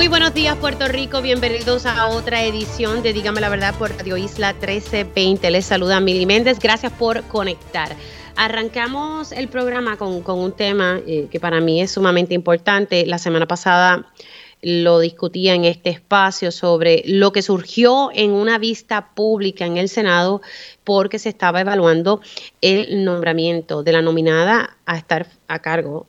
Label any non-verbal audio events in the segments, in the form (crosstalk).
Muy buenos días Puerto Rico, bienvenidos a otra edición de Dígame la Verdad por Radio Isla 1320. Les saluda Mili Méndez, gracias por conectar. Arrancamos el programa con, un tema eh, que para mí es sumamente importante. La semana pasada lo discutía en este espacio sobre lo que surgió en una vista pública en el Senado porque se estaba evaluando el nombramiento de la nominada a estar a cargo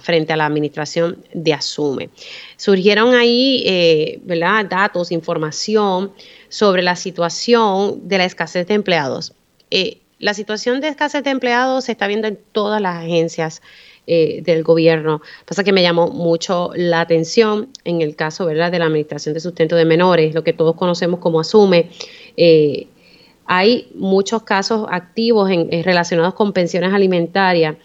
frente a la administración de Asume. Surgieron ahí eh, datos, información sobre la situación de la escasez de empleados. Eh, la situación de escasez de empleados se está viendo en todas las agencias eh, del gobierno. Pasa que me llamó mucho la atención en el caso de la Administración de Sustento de Menores, lo que todos conocemos como Asume. hay muchos casos activos relacionados con pensiones alimentarias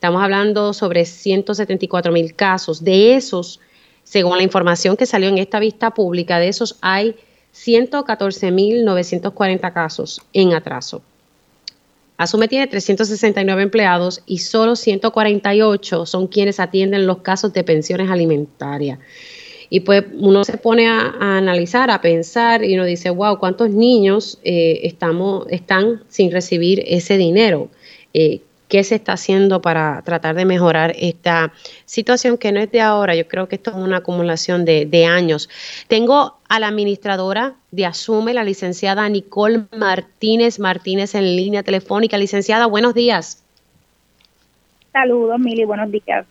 Estamos hablando sobre 174 mil casos. De esos, según la información que salió en esta vista pública, de esos hay 114 mil 940 casos en atraso. Asume tiene 369 empleados y solo 148 son quienes atienden los casos de pensiones alimentarias. Y pues uno se pone a, analizar, a pensar y uno dice, wow, ¿cuántos niños eh, estamos, están sin recibir ese dinero? Eh, qué se está haciendo para tratar de mejorar esta situación que no es de ahora. Yo creo que esto es una acumulación de, años. Tengo a la administradora de Asume, la licenciada Nicole Martínez Martínez en línea telefónica. Licenciada, buenos días. Saludos, Mili, buenos días.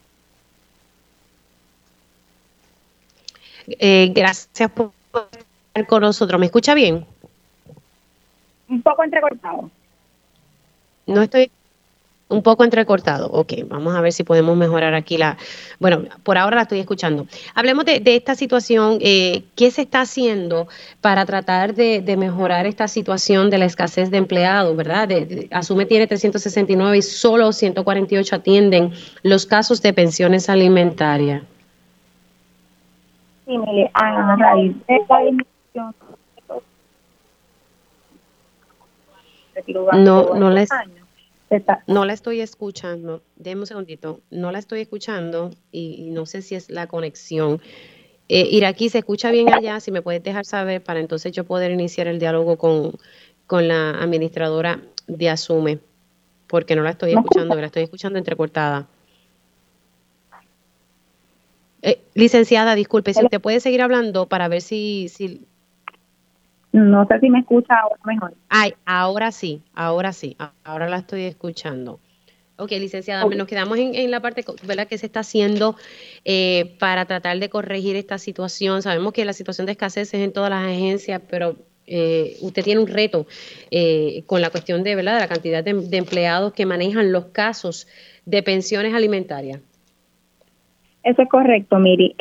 Eh, gracias por estar con nosotros. ¿Me escucha bien? Un poco entrecortado. No estoy un poco entrecortado. Ok, vamos a ver si podemos mejorar aquí la... Bueno, por ahora la estoy escuchando. Hablemos de, esta situación. Eh, ¿Qué se está haciendo para tratar de, mejorar esta situación de la escasez de empleados, verdad? Asume tiene 369 y solo 148 atienden los casos de pensiones alimentarias. Sí, mire, a raíz de no, no les... No la estoy escuchando. Deme un segundito. No la estoy escuchando y, no sé si es la conexión. Eh, Iraquí, ¿se escucha bien allá? Si me puedes dejar saber para entonces yo poder iniciar el diálogo con, la administradora de Asume, porque no la estoy escuchando, la estoy escuchando entrecortada. Eh, licenciada, disculpe, si usted puede seguir hablando para ver si, si no sé si me escucha ahora mejor. Ay, ahora sí, ahora sí, ahora la estoy escuchando. Ok, licenciada, nos quedamos en, la parte ¿verdad? que se está haciendo eh, para tratar de corregir esta situación. Sabemos que la situación de escasez es en todas las agencias, pero eh, usted tiene un reto eh, con la cuestión de, ¿verdad? de la cantidad de, de, empleados que manejan los casos de pensiones alimentarias. Eso es correcto, Miri.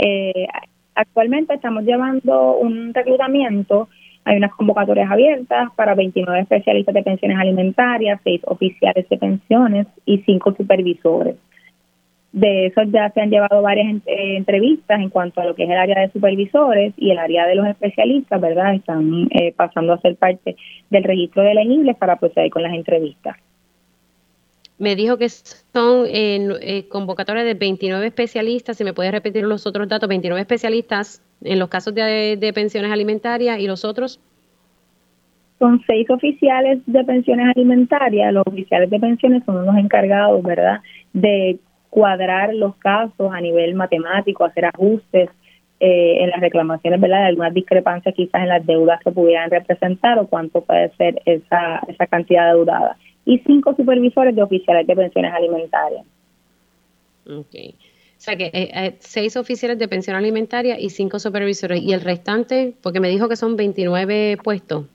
actualmente estamos llevando un reclutamiento hay unas convocatorias abiertas para 29 especialistas de pensiones alimentarias, 6 oficiales de pensiones y 5 supervisores. De eso ya se han llevado varias eh, entrevistas en cuanto a lo que es el área de supervisores y el área de los especialistas, ¿verdad? Están eh, pasando a ser parte del registro de elegibles para proceder con las entrevistas. Me dijo que son eh, convocatorias de 29 especialistas. Si me puede repetir los otros datos, 29 especialistas en los casos de, pensiones alimentarias y los otros? Son seis oficiales de pensiones alimentarias. Los oficiales de pensiones son los encargados, ¿verdad?, de cuadrar los casos a nivel matemático, hacer ajustes eh, en las reclamaciones, ¿verdad?, de algunas discrepancias quizás en las deudas que pudieran representar o cuánto puede ser esa, esa cantidad deudada. Y cinco supervisores de oficiales de pensiones alimentarias. Okay. O sea que eh, eh, seis oficiales de pensión alimentaria y cinco supervisores. ¿Y el restante? Porque me dijo que son 29 puestos.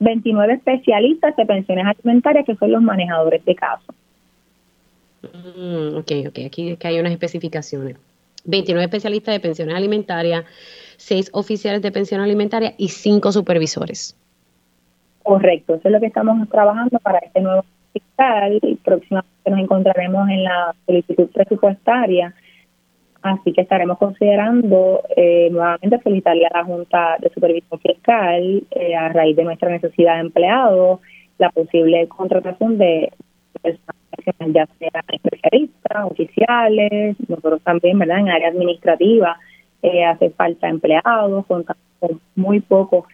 29 especialistas de pensiones alimentarias que son los manejadores de casos. Mm, ok, ok, aquí que hay unas especificaciones. 29 especialistas de pensiones alimentarias, seis oficiales de pensión alimentaria y cinco supervisores. Correcto, eso es lo que estamos trabajando para este nuevo fiscal y próximamente nos encontraremos en la solicitud presupuestaria, así que estaremos considerando eh, nuevamente solicitarle a la Junta de Supervisión Fiscal eh, a raíz de nuestra necesidad de empleados la posible contratación de personas ya sean especialistas, oficiales, nosotros también, ¿verdad? En área administrativa eh, hace falta empleados, con, con muy pocos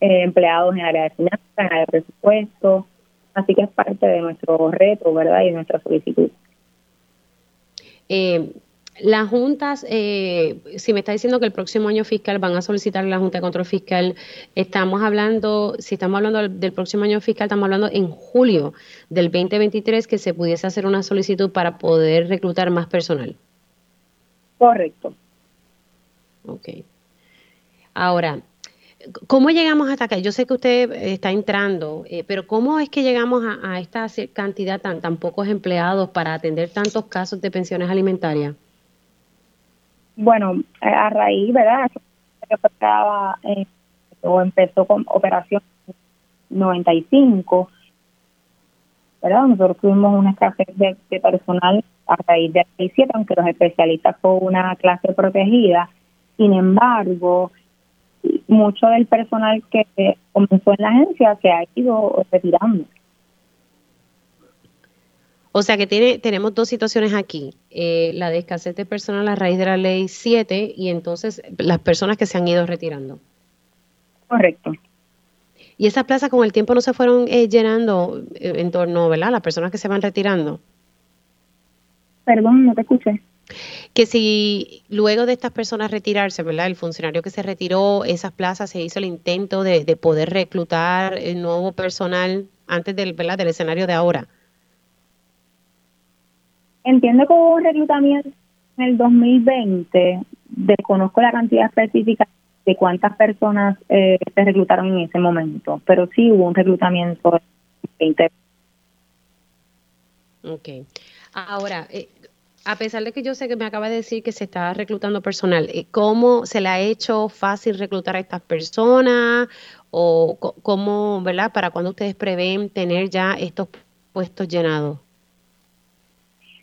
eh, empleados en área de finanzas, en área de presupuesto, así que es parte de nuestro reto, ¿verdad? Y de nuestra solicitud. Eh, las juntas, eh, si me está diciendo que el próximo año fiscal van a solicitar la Junta de Control Fiscal, estamos hablando, si estamos hablando del, próximo año fiscal, estamos hablando en julio del 2023 que se pudiese hacer una solicitud para poder reclutar más personal. Correcto. Ok. Ahora, ¿cómo llegamos hasta acá? Yo sé que usted está entrando, eh, pero ¿cómo es que llegamos a, a esta cantidad tan, tan pocos empleados para atender tantos casos de pensiones alimentarias? Bueno, eh, a raíz, ¿verdad? Eh, o empezó con operación 95, ¿verdad? Nosotros tuvimos una escasez de, personal a raíz de 17, aunque los especialistas fue una clase protegida. Sin embargo, mucho del personal que comenzó en la agencia se ha ido retirando. O sea que tiene, tenemos dos situaciones aquí, eh, la de escasez de personal a raíz de la ley 7 y entonces las personas que se han ido retirando. Correcto. Y esas plazas con el tiempo no se fueron eh, llenando eh, en torno, ¿verdad? Las personas que se van retirando. Perdón, no te escuché. Que si luego de estas personas retirarse, ¿verdad? El funcionario que se retiró, esas plazas se hizo el intento de, de poder reclutar el nuevo personal antes del, ¿verdad? del escenario de ahora. Entiendo que hubo un reclutamiento en el 2020, desconozco la cantidad específica de cuántas personas eh, se reclutaron en ese momento, pero sí hubo un reclutamiento en 2020. Ok. Ahora, eh, a pesar de que yo sé que me acaba de decir que se está reclutando personal, eh, ¿cómo se le ha hecho fácil reclutar a estas personas? ¿O cómo, verdad, para cuándo ustedes prevén tener ya estos puestos llenados?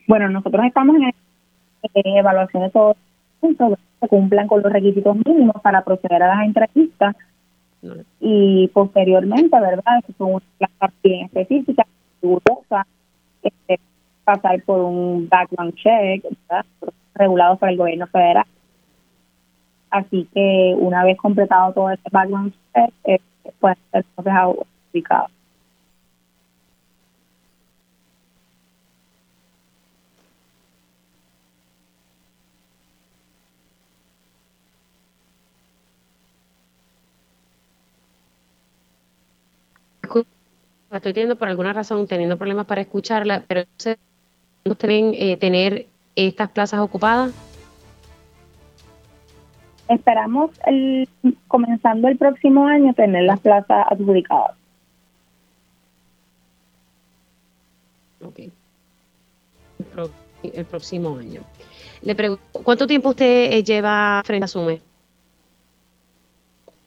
Bueno, nosotros estamos en evaluación de todos que se cumplan con los requisitos mínimos para proceder a las entrevistas y posteriormente, ¿verdad? Son unas clases bien específicas, rigurosa, este, pasar por un background check, regulado por el gobierno federal. Así que una vez completado todo ese background check, eh, puede ser publicado. estoy teniendo por alguna razón, teniendo problemas para escucharla, pero ¿ustedes eh, tener estas plazas ocupadas? Esperamos el, comenzando el próximo año tener las plazas adjudicadas. Ok. El, próximo año. Le pregunto, ¿cuánto tiempo usted eh, lleva frente a SUME?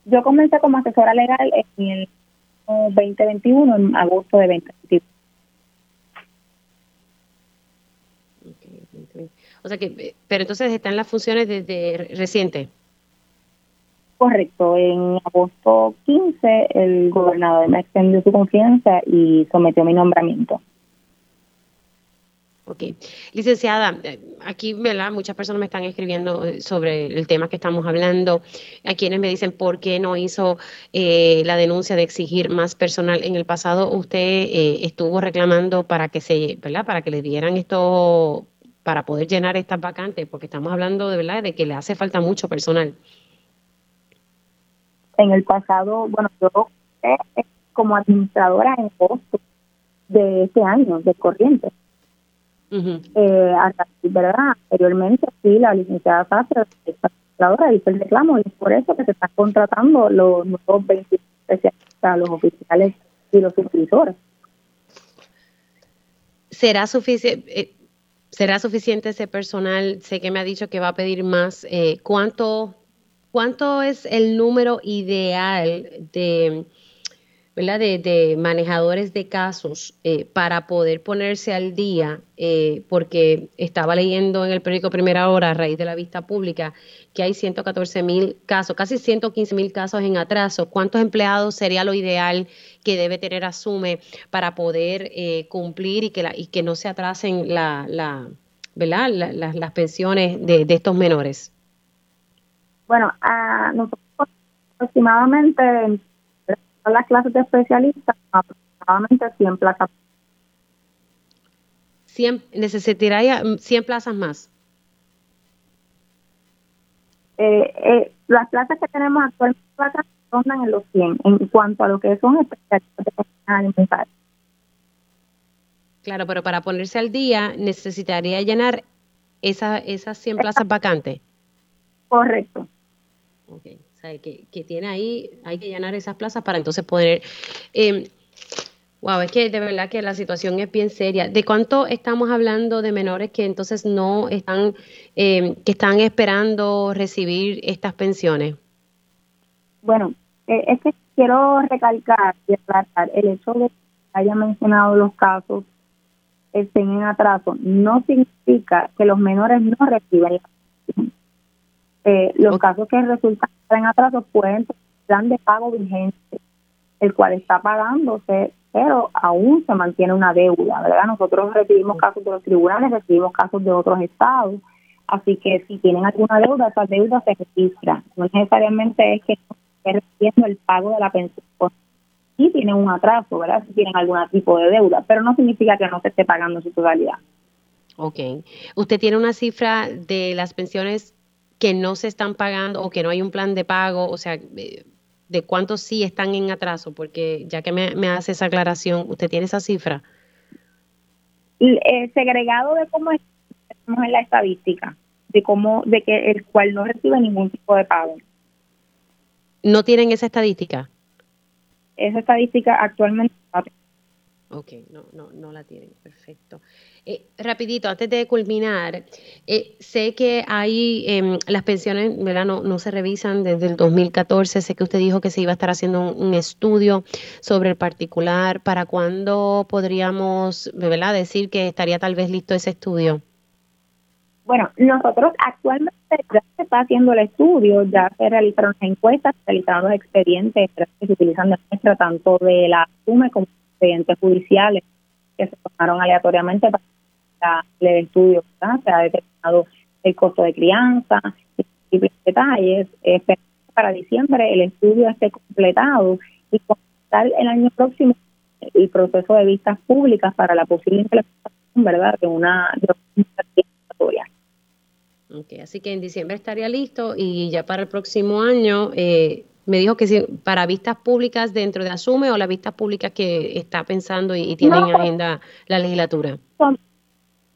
Yo comencé como asesora legal en el 2021, en agosto de 2021. O sea que, pero entonces están las funciones desde reciente. Correcto, en agosto 15 el gobernador me extendió su confianza y sometió mi nombramiento. Ok. Licenciada, eh, aquí ¿verdad? muchas personas me están escribiendo eh, sobre el tema que estamos hablando, a quienes me dicen por qué no hizo eh, la denuncia de exigir más personal. En el pasado usted estuvo reclamando para que se, ¿verdad? Para que le dieran esto, para poder llenar estas vacantes, porque estamos hablando de verdad de que le hace falta mucho personal. En el pasado, bueno, yo como administradora en agosto de este año, de corriente eh, ¿verdad? Anteriormente, sí, la licenciada Sastre, la hizo el reclamo y es por eso que se están contratando los nuevos 20 especialistas, los oficiales y los supervisores. ¿Será suficiente? ¿Será suficiente ese personal? Sé que me ha dicho que va a pedir más. Eh, ¿Cuánto ¿cuánto es el número ideal de de, manejadores de casos eh, para poder ponerse al día, eh, porque estaba leyendo en el periódico Primera Hora a raíz de la vista pública que hay 114 mil casos, casi 115 mil casos en atraso. ¿Cuántos empleados sería lo ideal que debe tener Asume para poder eh, cumplir y que, la, y que no se atrasen la, la, ¿verdad? las pensiones de, de, estos menores? Bueno, a nosotros aproximadamente las clases de especialistas, aproximadamente 100 plazas. 100, necesitaría 100 plazas más. Eh, eh, las plazas que tenemos actualmente rondan en los 100 en cuanto a lo que son especialistas de alimentarios. Claro, pero para ponerse al día necesitaría llenar esa, esas 100 plazas vacantes. Correcto. Okay que, que, tiene ahí, hay que llenar esas plazas para entonces poder... Wow, es que de verdad que la situación es bien seria. ¿De cuánto estamos hablando de menores que entonces no están, em, que están esperando recibir estas pensiones? Bueno, eh, es que quiero recalcar y aclarar el hecho de que haya mencionado los casos estén en atraso, no significa que los menores no reciban la eh, los casos que resultan en atraso pueden tener plan de pago vigente, el cual está pagándose, pero aún se mantiene una deuda, ¿verdad? Nosotros recibimos casos de los tribunales, recibimos casos de otros estados, así que si tienen alguna deuda, esa deuda se registra. No necesariamente es que esté recibiendo el pago de la pensión. Sí tienen un atraso, ¿verdad? Si tienen algún tipo de deuda, pero no significa que no se esté pagando su totalidad. Ok. ¿Usted tiene una cifra de las pensiones que no se están pagando o que no hay un plan de pago, o sea, eh, de cuántos sí están en atraso, porque ya que me, hace esa aclaración, ¿usted tiene esa cifra? El, eh, segregado de cómo estamos en la estadística, de cómo, de que el cual no recibe ningún tipo de pago. ¿No tienen esa estadística? Esa estadística actualmente Ok, no, no, no la tienen, perfecto. Eh, rapidito, antes de culminar, eh, sé que hay em, las pensiones, ¿verdad? No, no, se revisan desde el 2014. Sé que usted dijo que se iba a estar haciendo un, estudio sobre el particular. ¿Para cuándo podríamos, ¿verdad? Decir que estaría tal vez listo ese estudio? Bueno, nosotros actualmente ya se está haciendo el estudio, ya se realizaron las encuestas, se realizaron los expedientes que se utilizan de nuestra, tanto de la SUME como expedientes judiciales que se tomaron aleatoriamente para el estudio, se ha determinado el costo de crianza, y detalles. Esperamos para diciembre el estudio esté completado y comenzar el año próximo el proceso de vistas públicas para la posible implementación, ¿verdad?, de una, de así que en diciembre estaría listo y ya para el próximo año eh, me dijo que si para vistas públicas dentro de Asume o las vistas públicas que está pensando y, tiene en agenda la legislatura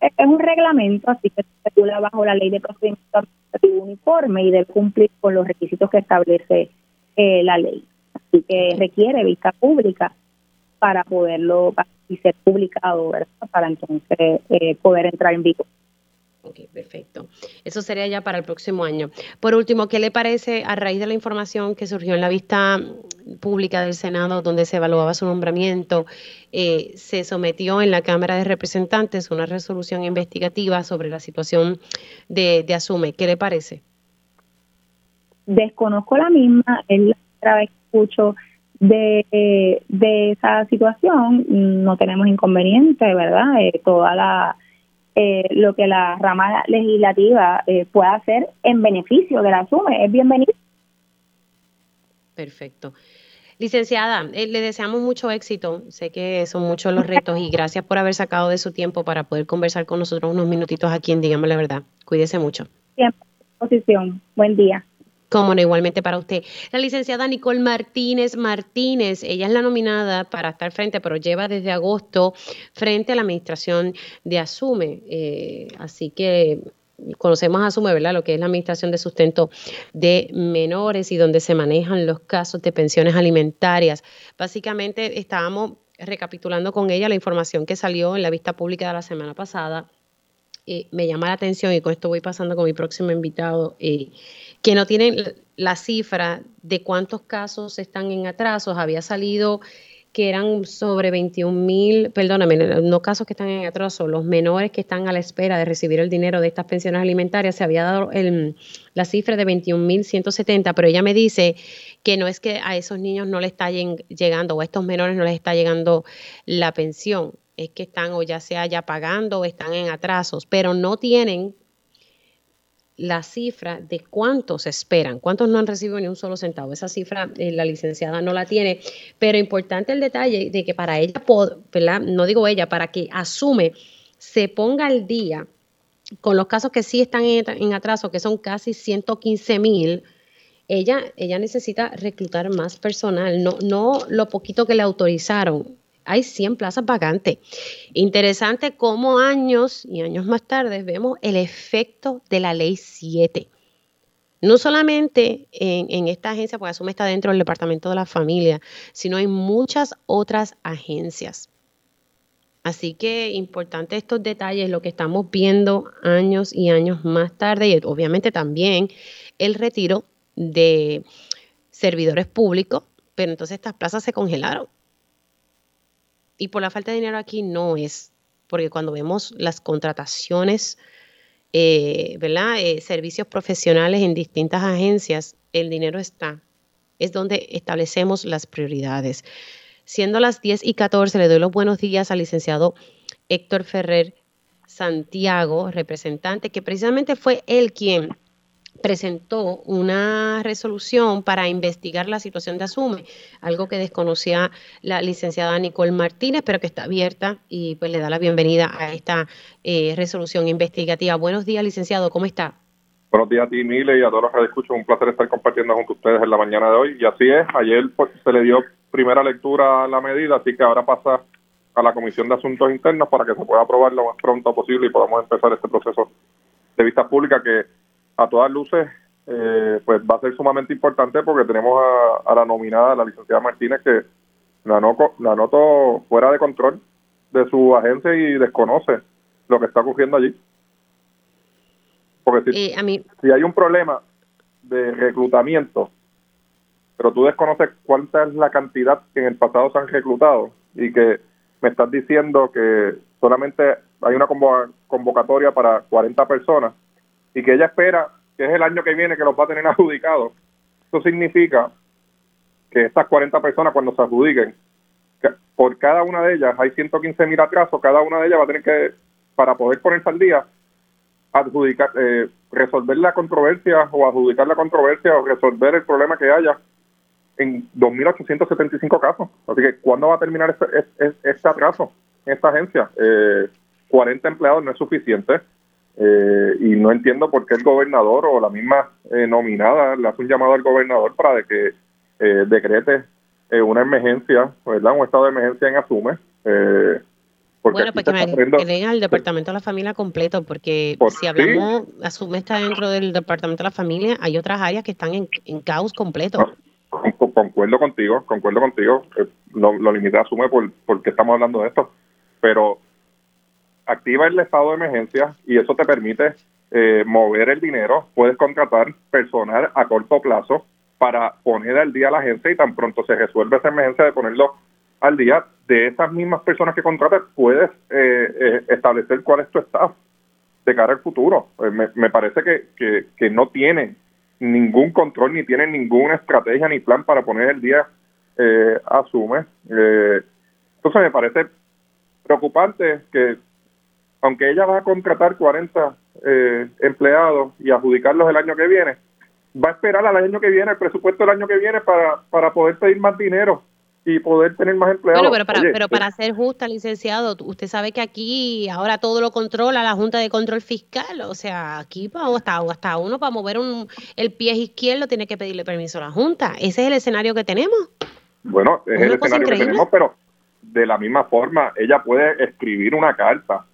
es un reglamento, así que se regula bajo la ley de procedimiento administrativo uniforme y debe cumplir con los requisitos que establece eh, la ley. Así que requiere vista pública para poderlo y ser publicado, ¿verdad? Para entonces eh, poder entrar en vigor. Ok, perfecto. Eso sería ya para el próximo año. Por último, ¿qué le parece a raíz de la información que surgió en la vista pública del Senado donde se evaluaba su nombramiento? Eh, se sometió en la Cámara de Representantes una resolución investigativa sobre la situación de, Asume. ¿Qué le parece? Desconozco la misma, es la primera vez que escucho de, de esa situación, no tenemos inconveniente, ¿verdad? Eh, toda la eh, lo que la rama legislativa eh, pueda hacer en beneficio de la SUME. Es bienvenido. Perfecto. Licenciada, eh, le deseamos mucho éxito. Sé que son muchos los retos y gracias por haber sacado de su tiempo para poder conversar con nosotros unos minutitos aquí en Dígame la Verdad. Cuídese mucho. Siempre posición. Buen día. Como no, igualmente para usted. La licenciada Nicole Martínez Martínez, ella es la nominada para estar frente, pero lleva desde agosto frente a la administración de Asume. Eh, así que conocemos Asume, ¿verdad? Lo que es la administración de sustento de menores y donde se manejan los casos de pensiones alimentarias. Básicamente estábamos recapitulando con ella la información que salió en la vista pública de la semana pasada eh, me llama la atención, y con esto voy pasando con mi próximo invitado, eh, que no tienen la cifra de cuántos casos están en atrasos. Había salido que eran sobre 21 mil, perdóname, no casos que están en atraso, los menores que están a la espera de recibir el dinero de estas pensiones alimentarias, se había dado la cifra de 21 mil 170, pero ella me dice que no es que a esos niños no les está llegando o a estos menores no les está llegando la pensión, es que están o ya sea ya pagando o están en atrasos, pero no tienen la cifra de cuántos esperan, cuántos no han recibido ni un solo centavo. Esa cifra eh, la licenciada no la tiene, pero importante el detalle de que para ella, no digo ella, para que asume, se ponga al día con los casos que sí están en, atraso, que son casi 115 mil, ella, ella necesita reclutar más personal, no, no lo poquito que le autorizaron hay 100 plazas vacantes. Interesante cómo años y años más tarde vemos el efecto de la ley 7. No solamente en, esta agencia, porque asume está dentro del Departamento de la Familia, sino en muchas otras agencias. Así que importante estos detalles, lo que estamos viendo años y años más tarde, y obviamente también el retiro de servidores públicos, pero entonces estas plazas se congelaron y por la falta de dinero aquí no es, porque cuando vemos las contrataciones, eh, ¿verdad? Eh, servicios profesionales en distintas agencias, el dinero está. Es donde establecemos las prioridades. Siendo las 10 y 14, le doy los buenos días al licenciado Héctor Ferrer Santiago, representante, que precisamente fue él quien presentó una resolución para investigar la situación de Asume, algo que desconocía la licenciada Nicole Martínez, pero que está abierta y pues le da la bienvenida a esta eh, resolución investigativa. Buenos días, licenciado, ¿cómo está? Buenos días a ti, Mile, y a todos los que escuchan. Un placer estar compartiendo junto a ustedes en la mañana de hoy. Y así es, ayer pues, se le dio primera lectura a la medida, así que ahora pasa a la Comisión de Asuntos Internos para que se pueda aprobar lo más pronto posible y podamos empezar este proceso de vista pública que a todas luces, eh, pues va a ser sumamente importante porque tenemos a, la nominada, la licenciada Martínez, que la, la noto fuera de control de su agencia y desconoce lo que está ocurriendo allí. Porque si, eh, si hay un problema de reclutamiento, pero tú desconoces cuánta es la cantidad que en el pasado se han reclutado y que me estás diciendo que solamente hay una convocatoria para 40 personas y que ella espera que es el año que viene que los va a tener adjudicados. Eso significa que estas 40 personas cuando se adjudiquen, por cada una de ellas hay 115 mil atrasos, cada una de ellas va a tener que, para poder ponerse al día, adjudicar, eh, resolver la controversia o adjudicar la controversia o resolver el problema que haya en 2.875 casos. Así que, ¿cuándo va a terminar este, este, este atraso en esta agencia? Eh, 40 empleados no es suficiente. Eh, y no entiendo por qué el gobernador o la misma eh, nominada le hace un llamado al gobernador para que eh, decrete una emergencia, ¿verdad? Un estado de emergencia en Asume. bueno, pues que me al Departamento de la Familia completo, porque si hablamos, Asume está dentro del Departamento de la Familia, hay otras áreas que están en, caos completo. concuerdo contigo, concuerdo contigo. lo, lo limité a Asume por, porque estamos hablando de esto, pero activa el estado de emergencia y eso te permite eh, mover el dinero, puedes contratar personal a corto plazo para poner al día a la agencia y tan pronto se resuelve esa emergencia de ponerlo al día, de esas mismas personas que contratas puedes eh, eh, establecer cuál es tu staff de cara al futuro. me, me, parece que, que, que, no tienen ningún control, ni tienen ninguna estrategia ni plan para poner el día eh, asume. entonces me parece preocupante que aunque ella va a contratar 40 eh, empleados y adjudicarlos el año que viene, va a esperar al año que viene, el presupuesto del año que viene para, para poder pedir más dinero y poder tener más empleados. Bueno, pero para, pero para ser justa, licenciado, usted sabe que aquí ahora todo lo controla la Junta de Control Fiscal, o sea, aquí hasta, hasta uno para mover un, el pie izquierdo tiene que pedirle permiso a la Junta. Ese es el escenario que tenemos. Bueno, es el escenario que tenemos, pero de la misma forma, ella puede escribir una carta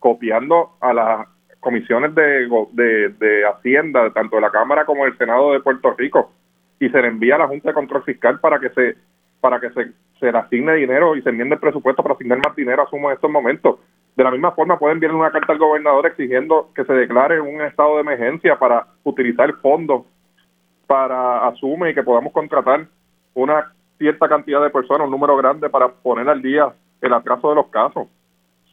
copiando a las comisiones de, de, Hacienda, tanto de la Cámara como del Senado de Puerto Rico, y se le envía a la Junta de Control Fiscal para que se para que se, se le asigne dinero y se enmiende el presupuesto para asignar más dinero, asumo en estos momentos. De la misma forma, pueden enviar una carta al gobernador exigiendo que se declare un estado de emergencia para utilizar fondos para asume y que podamos contratar una cierta cantidad de personas, un número grande para poner al día el atraso de los casos.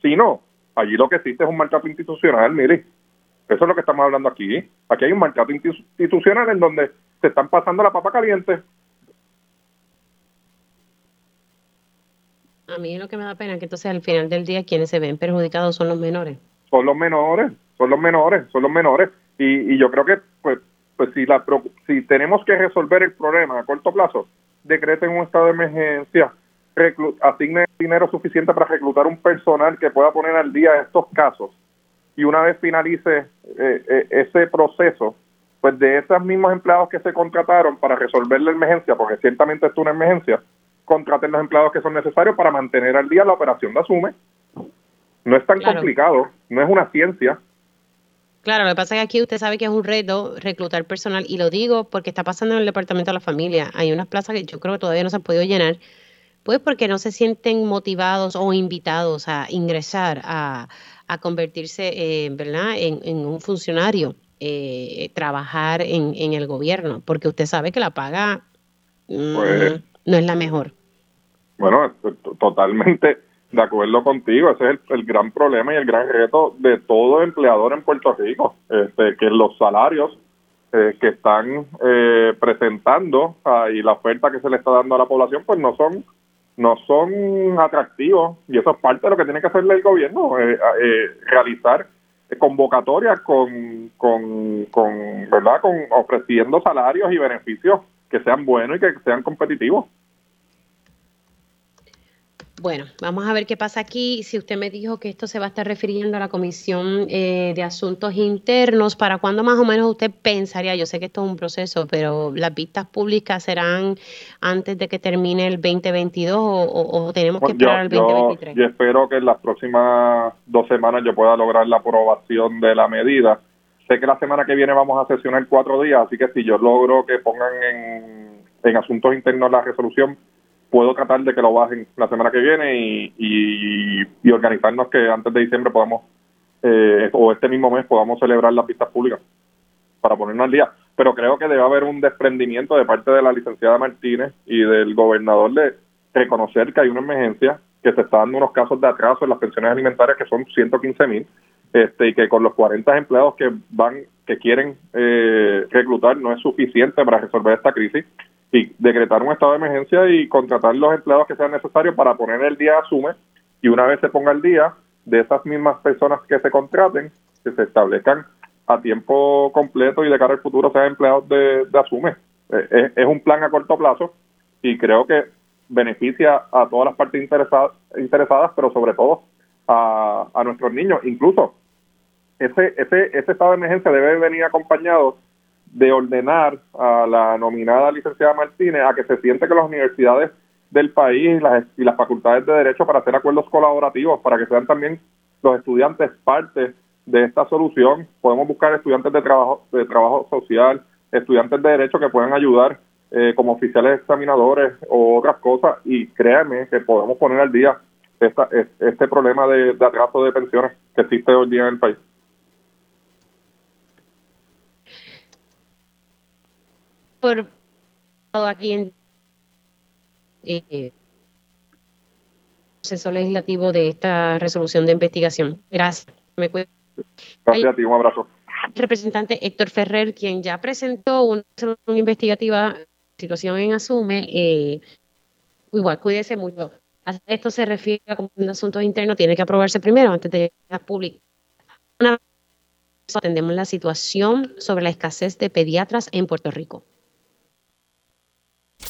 Si no, allí lo que existe es un maltrato institucional, mire, eso es lo que estamos hablando aquí. Aquí hay un maltrato institucional en donde se están pasando la papa caliente. A mí lo que me da pena es que entonces al final del día quienes se ven perjudicados son los menores. Son los menores, son los menores, son los menores. Y, y yo creo que pues pues si la si tenemos que resolver el problema a corto plazo, decreten un estado de emergencia, asigne dinero suficiente para reclutar un personal que pueda poner al día estos casos y una vez finalice eh, eh, ese proceso, pues de esos mismos empleados que se contrataron para resolver la emergencia, porque ciertamente esto es una emergencia, contraten los empleados que son necesarios para mantener al día la operación de Asume. No es tan complicado, no es una ciencia. Claro, lo que pasa es que aquí usted sabe que es un reto reclutar personal y lo digo porque está pasando en el departamento de la familia. Hay unas plazas que yo creo que todavía no se han podido llenar, pues porque no se sienten motivados o invitados a ingresar a, convertirse, eh, ¿verdad?, en, un funcionario, eh, trabajar en, en, el gobierno, porque usted sabe que la paga mm, pues no es la mejor. Bueno, totalmente de acuerdo contigo, ese es el, gran problema y el gran reto de todo empleador en Puerto Rico, este, que los salarios eh, que están eh, presentando ah, y la oferta que se le está dando a la población, pues no son no son atractivos y eso es parte de lo que tiene que hacer el gobierno, eh, realizar convocatorias con, con, con, ¿verdad? con ofreciendo salarios y beneficios que sean buenos y que sean competitivos. Bueno, vamos a ver qué pasa aquí. Si usted me dijo que esto se va a estar refiriendo a la Comisión eh, de Asuntos Internos, ¿para cuándo más o menos usted pensaría? Yo sé que esto es un proceso, pero las vistas públicas serán antes de que termine el 2022 o, tenemos que esperar al 2023? Yo, espero que en las próximas dos semanas yo pueda lograr la aprobación de la medida. Sé que la semana que viene vamos a sesionar cuatro días, así que si yo logro que pongan en, en Asuntos Internos la resolución, puedo tratar de que lo bajen la semana que viene y, y, organizarnos que antes de diciembre podamos, eh, o este mismo mes podamos celebrar las pistas públicas para ponernos al día. Pero creo que debe haber un desprendimiento de parte de la licenciada Martínez y del gobernador de reconocer que hay una emergencia, que se está dando unos casos de atraso en las pensiones alimentarias que son 115 mil, este, y que con los 40 empleados que van, que quieren eh, reclutar no es suficiente para resolver esta crisis y decretar un estado de emergencia y contratar los empleados que sean necesarios para poner el día asume y una vez se ponga el día de esas mismas personas que se contraten que se establezcan a tiempo completo y de cara al futuro sean empleados de, asume eh, es, un plan a corto plazo y creo que beneficia a todas las partes interesadas interesadas pero sobre todo a, a nuestros niños. Incluso ese ese ese estado de emergencia debe venir acompañado de ordenar a la nominada licenciada Martínez a que se siente que las universidades del país las, y las facultades de derecho para hacer acuerdos colaborativos, para que sean también los estudiantes parte de esta solución. Podemos buscar estudiantes de trabajo, de trabajo social, estudiantes de derecho que puedan ayudar eh, como oficiales examinadores o otras cosas y créanme que podemos poner al día esta, este problema de, de atraso de pensiones que existe hoy día en el país. Por aquí en el eh, proceso legislativo de esta resolución de investigación. Gracias. Me Gracias a ti, un abrazo. Representante Héctor Ferrer, quien ya presentó una resolución investigativa, situación en Asume, eh, igual, cuídese mucho. A esto se refiere a un asunto interno, tiene que aprobarse primero antes de llegar a público. Una vez atendemos la situación sobre la escasez de pediatras en Puerto Rico.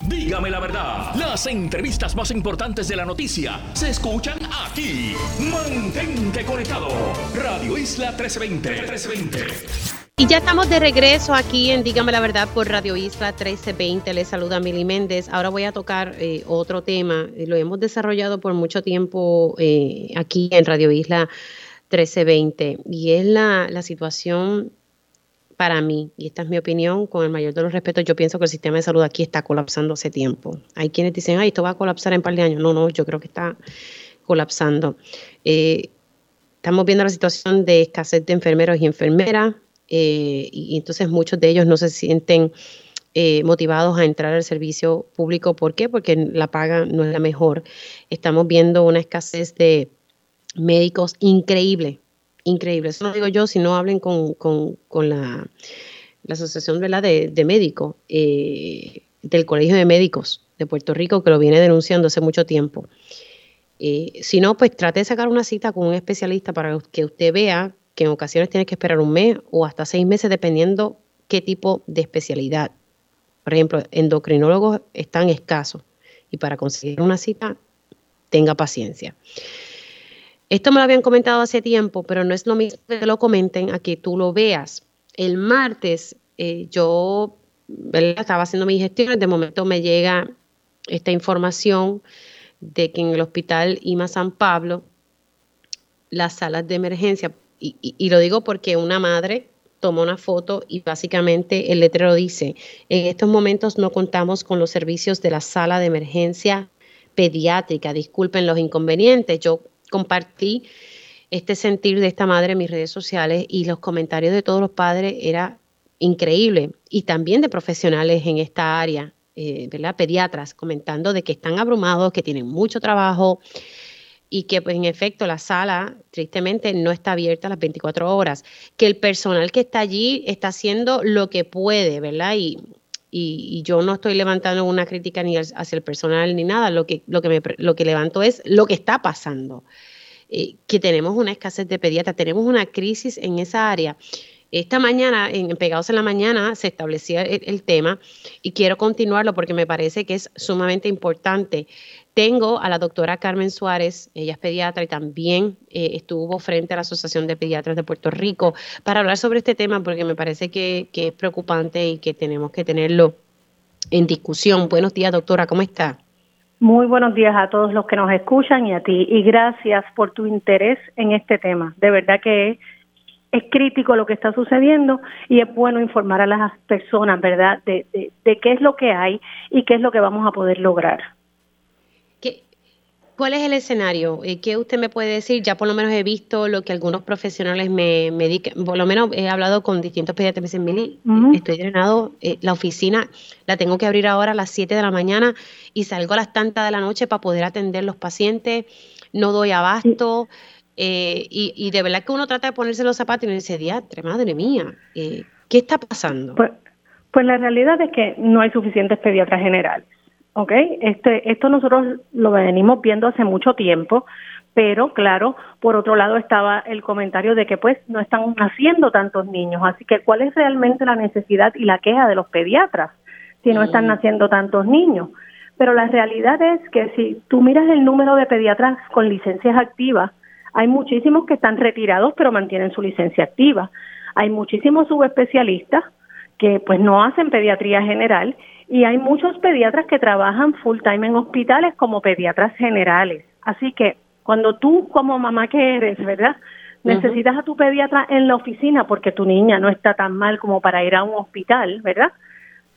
Dígame la verdad, las entrevistas más importantes de la noticia se escuchan aquí. Mantente conectado. Radio Isla 1320. 1320. Y ya estamos de regreso aquí en Dígame la verdad por Radio Isla 1320. Les saluda Mili Méndez. Ahora voy a tocar eh, otro tema. Lo hemos desarrollado por mucho tiempo eh, aquí en Radio Isla 1320 y es la, la situación para mí, y esta es mi opinión, con el mayor de los respetos, yo pienso que el sistema de salud aquí está colapsando hace tiempo. Hay quienes dicen, ay, esto va a colapsar en un par de años. No, no, yo creo que está colapsando. Eh, estamos viendo la situación de escasez de enfermeros y enfermeras, eh, y, entonces muchos de ellos no se sienten eh, motivados a entrar al servicio público. ¿Por qué? Porque la paga no es la mejor. Estamos viendo una escasez de médicos increíble, increíble. Eso no digo yo, si no hablen con, la, Asociación De, de Médicos, eh, del Colegio de Médicos de Puerto Rico, que lo viene denunciando hace mucho tiempo. si no, pues trate de sacar una cita con un especialista para que usted vea que en ocasiones tiene que esperar un mes o hasta seis meses dependiendo qué tipo de especialidad. Por ejemplo, endocrinólogos están escasos y para conseguir una cita, tenga paciencia. Esto me lo habían comentado hace tiempo, pero no es lo mismo que lo comenten a que tú lo veas. El martes eh, yo estaba haciendo mis gestiones, de momento me llega esta información de que en el hospital IMA San Pablo las salas de emergencia y, lo digo porque una madre tomó una foto y básicamente el letrero dice, en estos momentos no contamos con los servicios de la sala de emergencia pediátrica, disculpen los inconvenientes, yo compartí este sentir de esta madre en mis redes sociales y los comentarios de todos los padres era increíble y también de profesionales en esta área, eh, ¿verdad? Pediatras comentando de que están abrumados, que tienen mucho trabajo, y que pues, en efecto la sala tristemente no está abierta las 24 horas, que el personal que está allí está haciendo lo que puede, ¿verdad? Y, y, yo no estoy levantando una crítica ni hacia el personal ni nada, lo que, lo que, lo que levanto es lo que está pasando, eh, que tenemos una escasez de pediatras, tenemos una crisis en esa área. Esta mañana, en Pegados en la Mañana, se establecía el, tema y quiero continuarlo porque me parece que es sumamente importante. Tengo a la doctora Carmen Suárez, ella es pediatra y también eh, estuvo frente a la Asociación de Pediatras de Puerto Rico para hablar sobre este tema porque me parece que, es preocupante y que tenemos que tenerlo en discusión. Buenos días, doctora, ¿cómo está? Muy buenos días a todos los que nos escuchan y a ti. Y gracias por tu interés en este tema. De verdad que es crítico lo que está sucediendo y es bueno informar a las personas, ¿verdad?, de, de qué es lo que hay y qué es lo que vamos a poder lograr. ¿Cuál es el escenario? Eh, ¿Qué usted me puede decir? Ya por lo menos he visto lo que algunos profesionales me, me por lo menos he hablado con distintos pediatras, me dicen, Mili, estoy drenado, eh, la oficina la tengo que abrir ahora a las 7 de la mañana y salgo a las tantas de la noche para poder atender los pacientes, no doy abasto, eh, y, de verdad que uno trata de ponerse los zapatos y me dice, diatre, madre mía, ¿qué está pasando? Pues, pues la realidad es que no hay suficientes pediatras generales. ¿Ok? Este, esto nosotros lo venimos viendo hace mucho tiempo, pero claro, por otro lado estaba el comentario de que pues no están naciendo tantos niños, así que ¿cuál es realmente la necesidad y la queja de los pediatras si no están mm. naciendo tantos niños? Pero la realidad es que si tú miras el número de pediatras con licencias activas, hay muchísimos que están retirados pero mantienen su licencia activa. Hay muchísimos subespecialistas que pues no hacen pediatría general y hay muchos pediatras que trabajan full time en hospitales como pediatras generales. Así que cuando tú como mamá que eres, ¿verdad? Necesitas a tu pediatra en la oficina porque tu niña no está tan mal como para ir a un hospital, ¿verdad?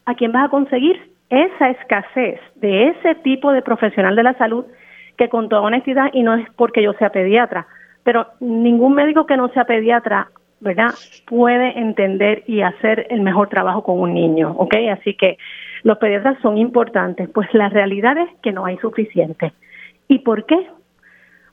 ¿A quién vas a conseguir? Esa escasez de ese tipo de profesional de la salud que con toda honestidad, y no es porque yo sea pediatra, pero ningún médico que no sea pediatra ¿verdad? Puede entender y hacer el mejor trabajo con un niño, ¿ok? Así que los pediatras son importantes, pues la realidad es que no hay suficiente. ¿Y por qué?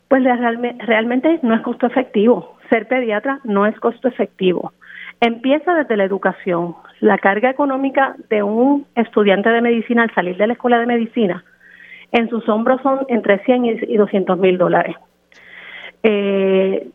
Pues realmente no es costo efectivo. Ser pediatra no es costo efectivo. Empieza desde la educación. La carga económica de un estudiante de medicina al salir de la escuela de medicina en sus hombros son entre 100 y 200 mil dólares. Eh,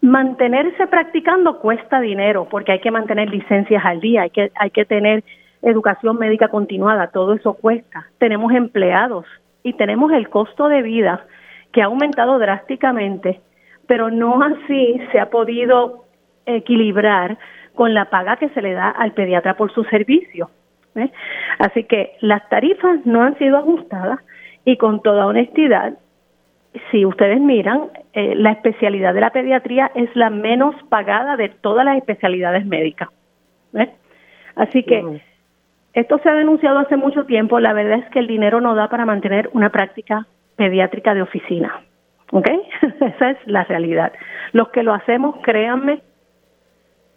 mantenerse practicando cuesta dinero porque hay que mantener licencias al día, hay que, hay que tener educación médica continuada, todo eso cuesta. Tenemos empleados y tenemos el costo de vida que ha aumentado drásticamente, pero no así se ha podido equilibrar con la paga que se le da al pediatra por su servicio. Así que las tarifas no han sido ajustadas y con toda honestidad si ustedes miran, eh, la especialidad de la pediatría es la menos pagada de todas las especialidades médicas. Así que esto se ha denunciado hace mucho tiempo. La verdad es que el dinero no da para mantener una práctica pediátrica de oficina. ¿Ok? (laughs) Esa es la realidad. Los que lo hacemos, créanme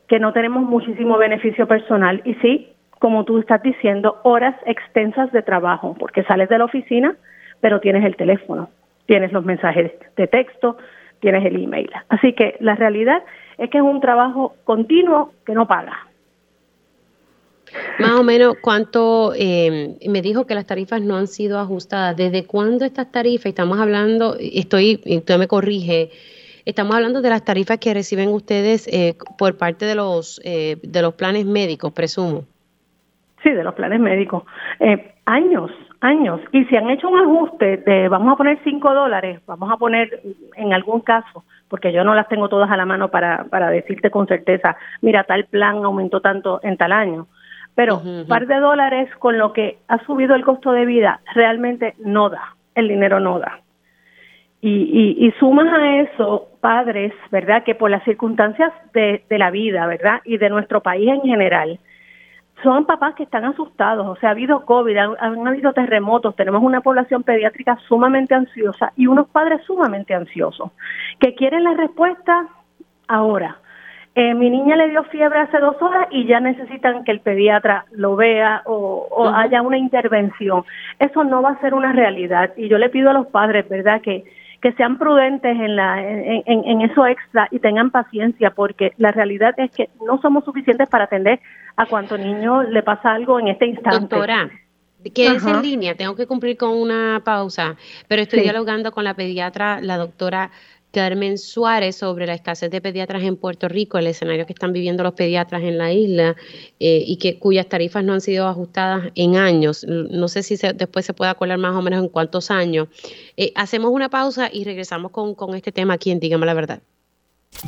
que no tenemos muchísimo beneficio personal y sí, como tú estás diciendo, horas extensas de trabajo, porque sales de la oficina, pero tienes el teléfono, tienes los mensajes de texto, tienes el email. Así que la realidad es que es un trabajo continuo que no paga. Más o menos, ¿cuánto? Eh, me dijo que las tarifas no han sido ajustadas. ¿Desde cuándo estas tarifas? Estamos hablando, estoy, usted me corrige, estamos hablando de las tarifas que reciben ustedes eh, por parte de los, eh, de los planes médicos, presumo. Sí, de los planes médicos. años, años. Y si han hecho un ajuste de, vamos a poner 5 dólares, vamos a poner en algún caso, porque yo no las tengo todas a la mano para, para decirte con certeza, mira, tal plan aumentó tanto en tal año pero un par de dólares con lo que ha subido el costo de vida realmente no da, el dinero no da. Y, y, sumas a eso padres, ¿verdad? Que por las circunstancias de, de la vida, ¿verdad? Y de nuestro país en general, son papás que están asustados, o sea, ha habido COVID, han, han, habido terremotos, tenemos una población pediátrica sumamente ansiosa y unos padres sumamente ansiosos, que quieren la respuesta ahora. Eh, mi niña le dio fiebre hace dos horas y ya necesitan que el pediatra lo vea o, haya una intervención. Eso no va a ser una realidad y yo le pido a los padres, ¿verdad?, que, que sean prudentes en, la, en, en, eso extra y tengan paciencia porque la realidad es que no somos suficientes para atender a cuánto niño le pasa algo en este instante. Doctora, es en línea, tengo que cumplir con una pausa, pero estoy dialogando con la pediatra, la doctora Carmen Suárez sobre la escasez de pediatras en Puerto Rico, el escenario que están viviendo los pediatras en la isla eh, y que cuyas tarifas no han sido ajustadas en años. No sé si después se puede acordar más o menos en cuántos años. Eh, hacemos una pausa y regresamos con, con este tema aquí en Dígame la Verdad.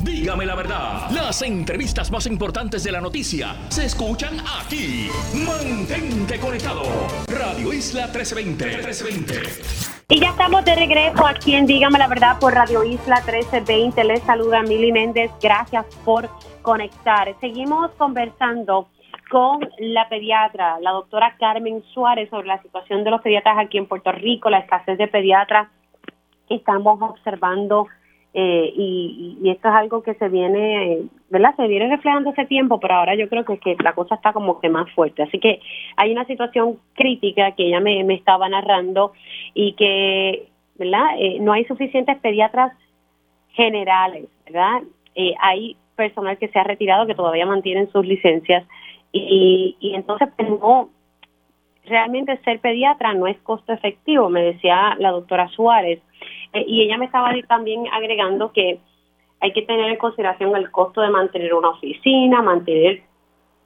Dígame la verdad, las entrevistas más importantes de la noticia se escuchan aquí. Mantente conectado. Radio Isla 1320. 1320. Y ya estamos de regreso aquí en Dígame la Verdad por Radio Isla 1320. Les saluda Mili Méndez. Gracias por conectar. Seguimos conversando con la pediatra, la doctora Carmen Suárez, sobre la situación de los pediatras aquí en Puerto Rico, la escasez de pediatras que estamos observando eh, y, esto es algo que se viene, ¿verdad? Se viene reflejando hace tiempo, pero ahora yo creo que, que la cosa está como que más fuerte. Así que hay una situación crítica que ella me, me estaba narrando y que, ¿verdad? Eh, no hay suficientes pediatras generales, ¿verdad? Eh, hay personal que se ha retirado que todavía mantienen sus licencias y, y entonces pues no, realmente ser pediatra no es costo efectivo, me decía la doctora Suárez eh, y ella me estaba también agregando que hay que tener en consideración el costo de mantener una oficina, mantener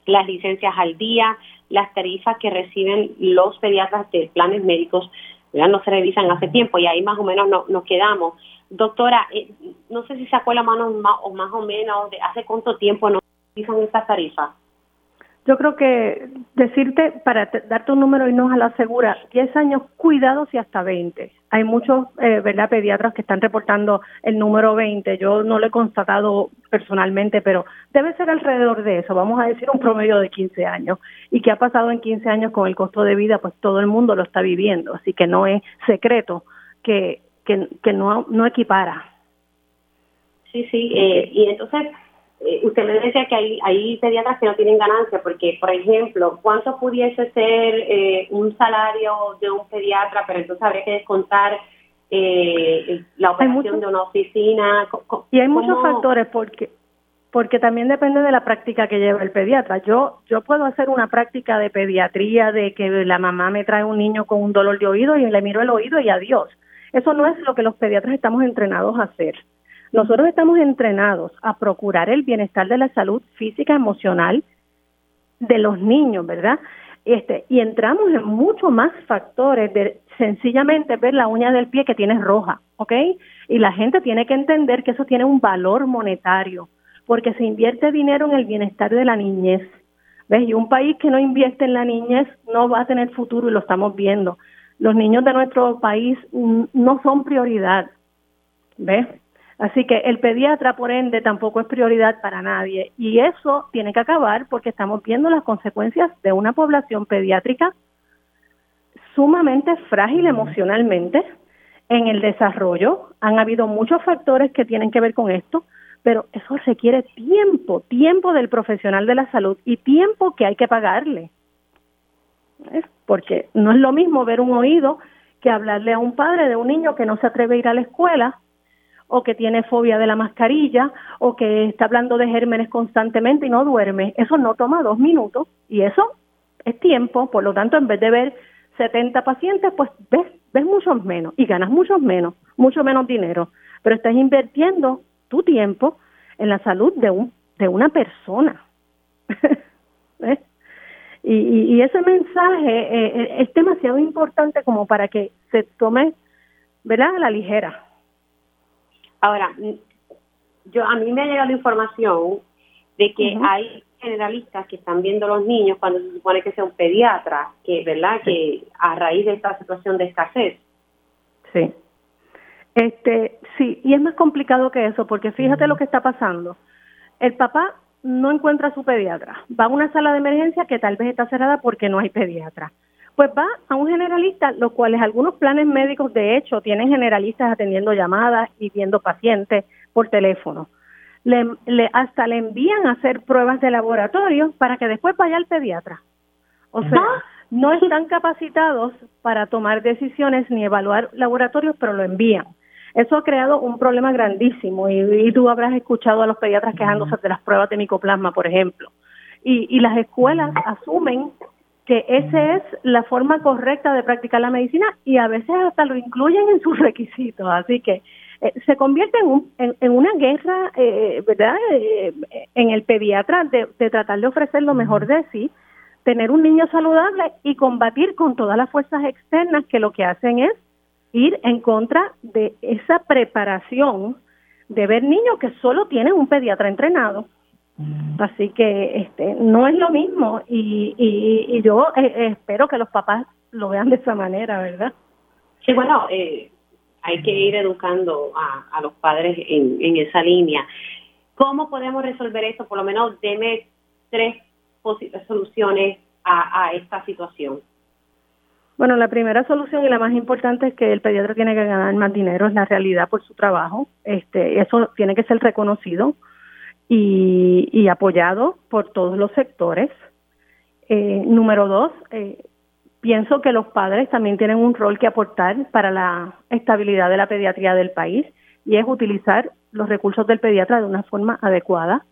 las licencias al día, las tarifas que reciben los pediatras de planes médicos, ya no se revisan hace tiempo y ahí más o menos nos quedamos. Doctora, eh, no sé si sacó la mano o más o menos de hace cuánto tiempo no revisan estas tarifas. Yo creo que decirte, para darte un número y no a la segura, 10 años cuidados y hasta 20. Hay muchos, eh, ¿verdad?, pediatras que están reportando el número 20. Yo no lo he constatado personalmente, pero debe ser alrededor de eso. Vamos a decir un promedio de 15 años. ¿Y qué ha pasado en 15 años con el costo de vida? Pues todo el mundo lo está viviendo. Así que no es secreto que, que, que no, no equipara. Sí, sí. Eh, y entonces eh, usted me decía que hay, hay pediatras que no tienen ganancia, porque, por ejemplo, ¿cuánto pudiese ser eh, un salario de un pediatra, pero entonces habría que descontar eh, la operación de una oficina? Y hay muchos factores, porque porque también depende de la práctica que lleva el pediatra. Yo yo puedo hacer una práctica de pediatría de que la mamá me trae un niño con un dolor de oído y le miro el oído y adiós. Eso no es lo que los pediatras estamos entrenados a hacer. Nosotros estamos entrenados a procurar el bienestar de la salud física, emocional de los niños, ¿verdad? Este, y entramos en muchos más factores de sencillamente ver la uña del pie que tienes roja, ¿ok? Y la gente tiene que entender que eso tiene un valor monetario, porque se invierte dinero en el bienestar de la niñez. ¿Ves? Y un país que no invierte en la niñez no va a tener futuro y lo estamos viendo. Los niños de nuestro país no son prioridad. ¿Ves? Así que el pediatra, por ende, tampoco es prioridad para nadie. Y eso tiene que acabar porque estamos viendo las consecuencias de una población pediátrica sumamente frágil emocionalmente en el desarrollo, Han habido muchos factores que tienen que ver con esto, pero eso requiere tiempo, tiempo del profesional de la salud y tiempo que hay que pagarle. Porque no es lo mismo ver un oído que hablarle a un padre de un niño que no se atreve a ir a la escuela o que tiene fobia de la mascarilla o que está hablando de gérmenes constantemente y no duerme. Eso no toma dos minutos y eso es tiempo. Por lo tanto, en vez de ver 70 pacientes, pues ves, ves muchos menos y ganas muchos menos, mucho menos dinero. Pero estás invirtiendo tu tiempo en la salud de, un, de una persona. (laughs) y, y, ese mensaje eh, eh, es demasiado importante como para que se tome ¿verdad? a la ligera. Ahora, yo a mí me ha llegado la información de que hay generalistas que están viendo a los niños cuando se supone que sea un pediatra, que verdad que a raíz de esta situación de escasez. Sí. Este, sí, y es más complicado que eso, porque fíjate lo que está pasando. El papá no encuentra a su pediatra, va a una sala de emergencia que tal vez está cerrada porque no hay pediatra pues va a un generalista, los cuales algunos planes médicos de hecho tienen generalistas atendiendo llamadas y viendo pacientes por teléfono. Le, hasta le envían a hacer pruebas de laboratorio para que después vaya al pediatra. O sea, no están capacitados para tomar decisiones ni evaluar laboratorios, pero lo envían. Eso ha creado un problema grandísimo y, tú habrás escuchado a los pediatras quejándose de las pruebas de micoplasma, por ejemplo. Y, y las escuelas asumen que esa es la forma correcta de practicar la medicina y a veces hasta lo incluyen en sus (laughs) requisitos. Así que eh, se convierte en, un, en, una guerra, eh, ¿verdad?, eh, en el pediatra de, de, tratar de ofrecer lo mejor de sí, tener un niño saludable y combatir con todas las fuerzas externas que lo que hacen es ir en contra de esa preparación de ver niños que solo tienen un pediatra entrenado. Así que este no es lo mismo y, y, yo eh, espero que los papás lo vean de esa manera, ¿verdad? Sí, bueno, eh, hay que ir educando a, a los padres en, en esa línea. ¿Cómo podemos resolver esto? Por lo menos deme tres soluciones a, a esta situación. Bueno, la primera solución y la más importante es que el pediatra tiene que ganar más dinero, es la realidad por su trabajo. Este, eso tiene que ser reconocido y, apoyado por todos los sectores. Eh, número dos, eh, pienso que los padres también tienen un rol que aportar para la estabilidad de la pediatría del país y es utilizar los recursos del pediatra de una forma adecuada,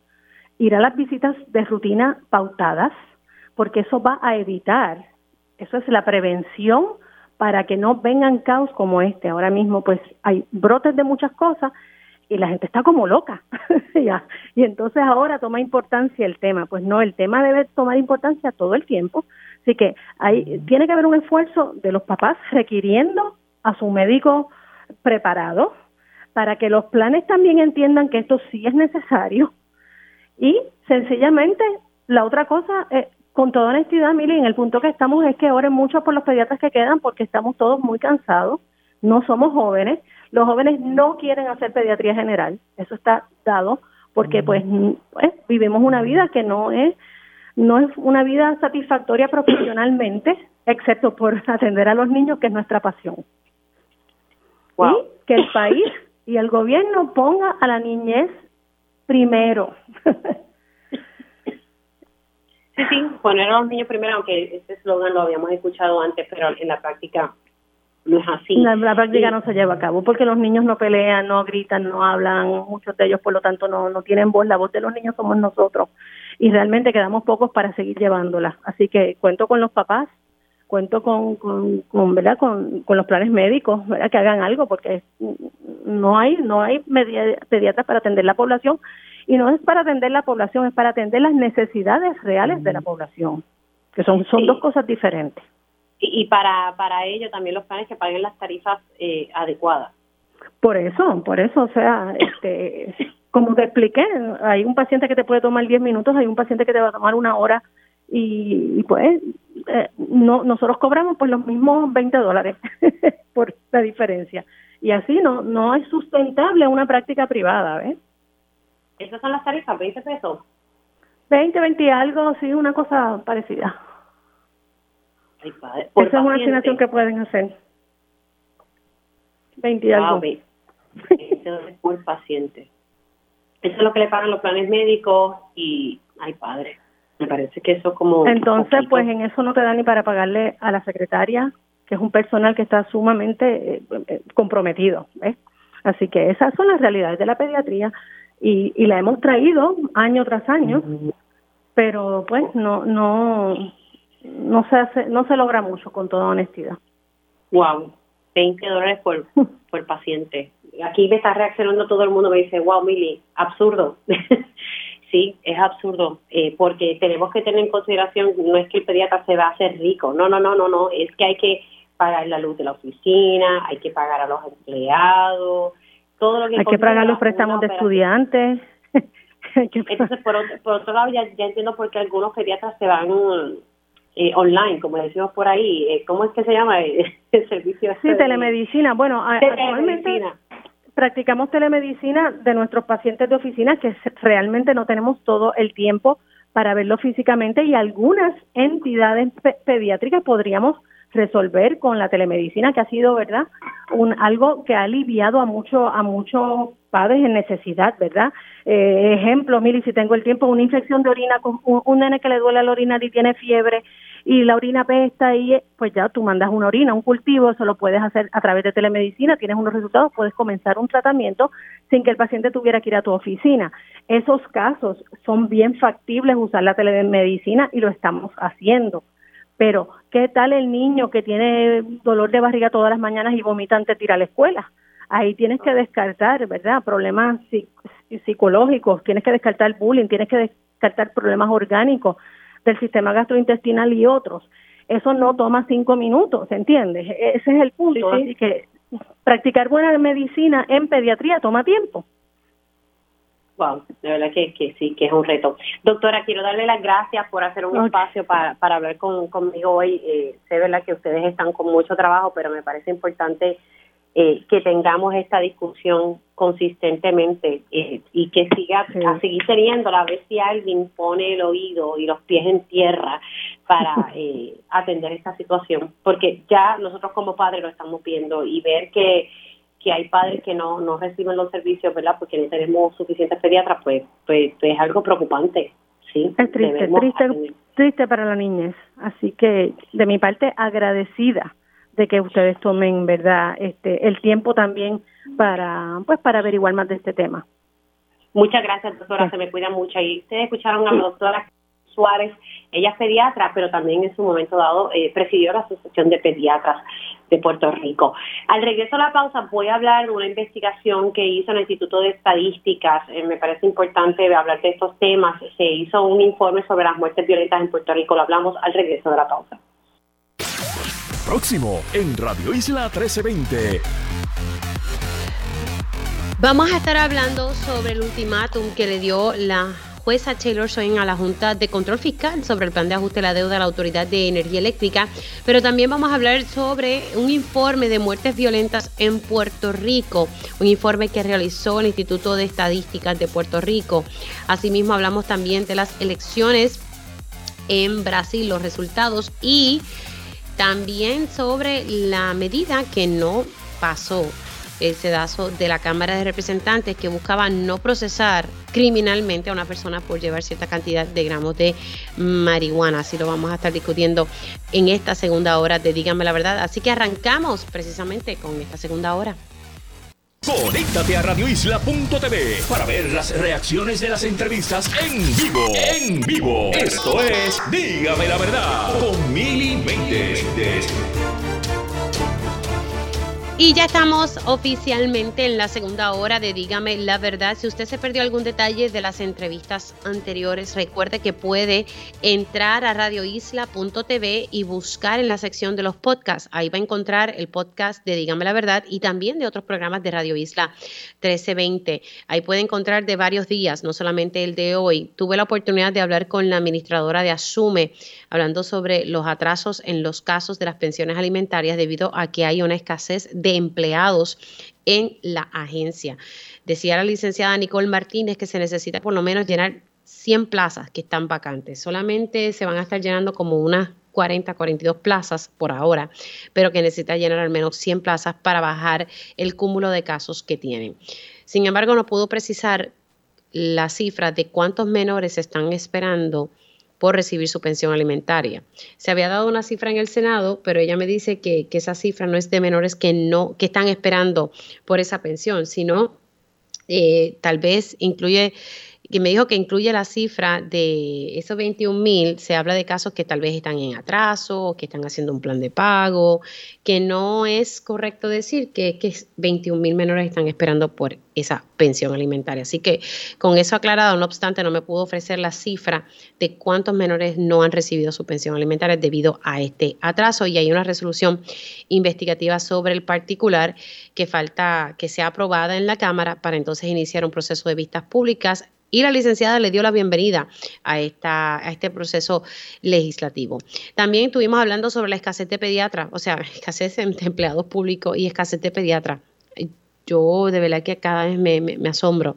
ir a las visitas de rutina pautadas, porque eso va a evitar, eso es la prevención para que no vengan caos como este. Ahora mismo pues hay brotes de muchas cosas y la gente está como loca. (laughs) ya. Y entonces ahora toma importancia el tema. Pues no, el tema debe tomar importancia todo el tiempo. Así que hay, tiene que haber un esfuerzo de los papás requiriendo a su médico preparado para que los planes también entiendan que esto sí es necesario. Y sencillamente, la otra cosa, eh, con toda honestidad, Mili, en el punto que estamos es que oren mucho por los pediatras que quedan porque estamos todos muy cansados, no somos jóvenes, los jóvenes no quieren hacer pediatría general, eso está dado porque pues, pues, vivimos una vida que no es no es una vida satisfactoria profesionalmente, excepto por (laughs) atender a los niños, que es nuestra pasión. Y que el país y el gobierno ponga a la niñez primero. Sí, sí, poner a los niños primero, aunque ese eslogan lo habíamos escuchado antes, pero en la práctica no es así. La, práctica no se lleva a cabo porque los niños no pelean, no gritan, no hablan, muchos de ellos por lo tanto no, no tienen voz, la voz de los niños somos nosotros y realmente quedamos pocos para seguir llevándola. Así que cuento con los papás, cuento con, con, con ¿verdad? Con, con los planes médicos, ¿verdad? que hagan algo porque no hay no hay pediatras para atender la población y no es para atender la población, es para atender las necesidades reales de la población, que son son dos cosas diferentes y, para, para ello también los planes que paguen las tarifas eh, adecuadas. Por eso, por eso, o sea, este, (laughs) como te expliqué, hay un paciente que te puede tomar 10 minutos, hay un paciente que te va a tomar una hora y, pues eh, no nosotros cobramos por los mismos 20 dólares (laughs) por la diferencia y así no no es sustentable una práctica privada, ¿ves? ¿Esas son las tarifas? ¿20 pesos? 20, 20 y algo, sí, una cosa parecida. Esa es una asignación que pueden hacer. 20 algo. 20 dólares por paciente. Eso es lo que le pagan los planes médicos y, ay padre, me parece que eso como... Entonces, pues en eso no te da ni para pagarle a la secretaria, que es un personal que está sumamente eh, eh, comprometido. ¿ves? Así que esas son las realidades de la pediatría y, y la hemos traído año tras año, pero pues no no no se hace, no se logra mucho con toda honestidad. Wow, 20 dólares por, (laughs) por paciente. Aquí me está reaccionando todo el mundo, me dice, wow, Mili, absurdo. (laughs) sí, es absurdo, eh, porque tenemos que tener en consideración, no es que el pediatra se va a hacer rico, no, no, no, no, no, es que hay que pagar la luz de la oficina, hay que pagar a los empleados, todo lo que... Hay que pagar los préstamos de estudiantes. (laughs) Entonces, por otro, por otro lado, ya, ya entiendo por qué algunos pediatras se van eh, online, como decimos por ahí. Eh, ¿Cómo es que se llama el, (laughs) servicio? Sí, telemedicina. Bueno, actualmente practicamos telemedicina de nuestros pacientes de oficina que realmente no tenemos todo el tiempo para verlo físicamente y algunas entidades pediátricas podríamos resolver con la telemedicina que ha sido verdad un algo que ha aliviado a mucho a muchos padres en necesidad verdad eh, ejemplo mire si tengo el tiempo una infección de orina con un, nene que le duele la orina y tiene fiebre y la orina pesta y pues ya tú mandas una orina un cultivo eso lo puedes hacer a través de telemedicina tienes unos resultados puedes comenzar un tratamiento sin que el paciente tuviera que ir a tu oficina. Esos casos son bien factibles usar la telemedicina y lo estamos haciendo pero, ¿qué tal el niño que tiene dolor de barriga todas las mañanas y vomita antes de ir a la escuela? Ahí tienes que descartar, ¿verdad? Problemas psicológicos, tienes que descartar bullying, tienes que descartar problemas orgánicos del sistema gastrointestinal y otros. Eso no toma cinco minutos, ¿entiendes? E-, ese es el punto. Así que practicar buena medicina en pediatría toma tiempo. Wow, de verdad que, que sí, que es un reto. Doctora, quiero darle las gracias por hacer un espacio para, para hablar con, conmigo hoy. Eh, sé, verdad, que ustedes están con mucho trabajo, pero me parece importante eh, que tengamos esta discusión consistentemente eh, y que siga a seguir teniéndola, a ver si alguien pone el oído y los pies en tierra para (laughs) eh, atender esta situación, porque ya nosotros como padres lo estamos viendo y ver que que hay padres que no, no reciben los servicios, ¿verdad? Porque no tenemos suficientes pediatras, pues, pues, pues, es algo preocupante. Sí, es triste, triste, triste para la niñez. Así que de mi parte agradecida de que ustedes tomen, ¿verdad? Este el tiempo también para pues para averiguar más de este tema. Muchas gracias, doctora, se me cuida mucho. Y ustedes escucharon a la doctora Suárez, ella es pediatra, pero también en su momento dado eh, presidió la Asociación de Pediatras de Puerto Rico. Al regreso a la pausa voy a hablar de una investigación que hizo el Instituto de Estadísticas. Eh, me parece importante hablar de estos temas. Se hizo un informe sobre las muertes violentas en Puerto Rico. Lo hablamos al regreso de la pausa. Próximo en Radio Isla 1320. Vamos a estar hablando sobre el ultimátum que le dio la jueza Taylor Swain a la Junta de Control Fiscal sobre el plan de ajuste de la deuda de la Autoridad de Energía Eléctrica, pero también vamos a hablar sobre un informe de muertes violentas en Puerto Rico, un informe que realizó el Instituto de Estadísticas de Puerto Rico. Asimismo, hablamos también de las elecciones en Brasil, los resultados y también sobre la medida que no pasó el sedazo de la Cámara de Representantes que buscaba no procesar criminalmente a una persona por llevar cierta cantidad de gramos de marihuana. Así lo vamos a estar discutiendo en esta segunda hora de Díganme la Verdad. Así que arrancamos precisamente con esta segunda hora. Conéctate a radioisla.tv para ver las reacciones de las entrevistas en vivo. En vivo. Esto es Dígame la Verdad con Mili Méndez. Y ya estamos oficialmente en la segunda hora de Dígame la verdad. Si usted se perdió algún detalle de las entrevistas anteriores, recuerde que puede entrar a radioisla.tv y buscar en la sección de los podcasts. Ahí va a encontrar el podcast de Dígame la verdad y también de otros programas de Radio Isla 1320. Ahí puede encontrar de varios días, no solamente el de hoy. Tuve la oportunidad de hablar con la administradora de Asume, hablando sobre los atrasos en los casos de las pensiones alimentarias debido a que hay una escasez de empleados en la agencia. Decía la licenciada Nicole Martínez que se necesita por lo menos llenar 100 plazas que están vacantes. Solamente se van a estar llenando como unas 40, 42 plazas por ahora, pero que necesita llenar al menos 100 plazas para bajar el cúmulo de casos que tienen. Sin embargo, no pudo precisar la cifra de cuántos menores están esperando por recibir su pensión alimentaria. Se había dado una cifra en el Senado, pero ella me dice que, esa cifra no es de menores que no que están esperando por esa pensión, sino eh, tal vez incluye que me dijo que incluye la cifra de esos 21 mil, se habla de casos que tal vez están en atraso, que están haciendo un plan de pago, que no es correcto decir que, que 21 mil menores están esperando por esa pensión alimentaria. Así que con eso aclarado, no obstante, no me pudo ofrecer la cifra de cuántos menores no han recibido su pensión alimentaria debido a este atraso y hay una resolución investigativa sobre el particular que falta que sea aprobada en la Cámara para entonces iniciar un proceso de vistas públicas y la licenciada le dio la bienvenida a, esta, a este proceso legislativo. También estuvimos hablando sobre la escasez de pediatras, o sea, (laughs) escasez de empleados públicos y escasez de pediatras. Yo de verdad que cada vez me, asombro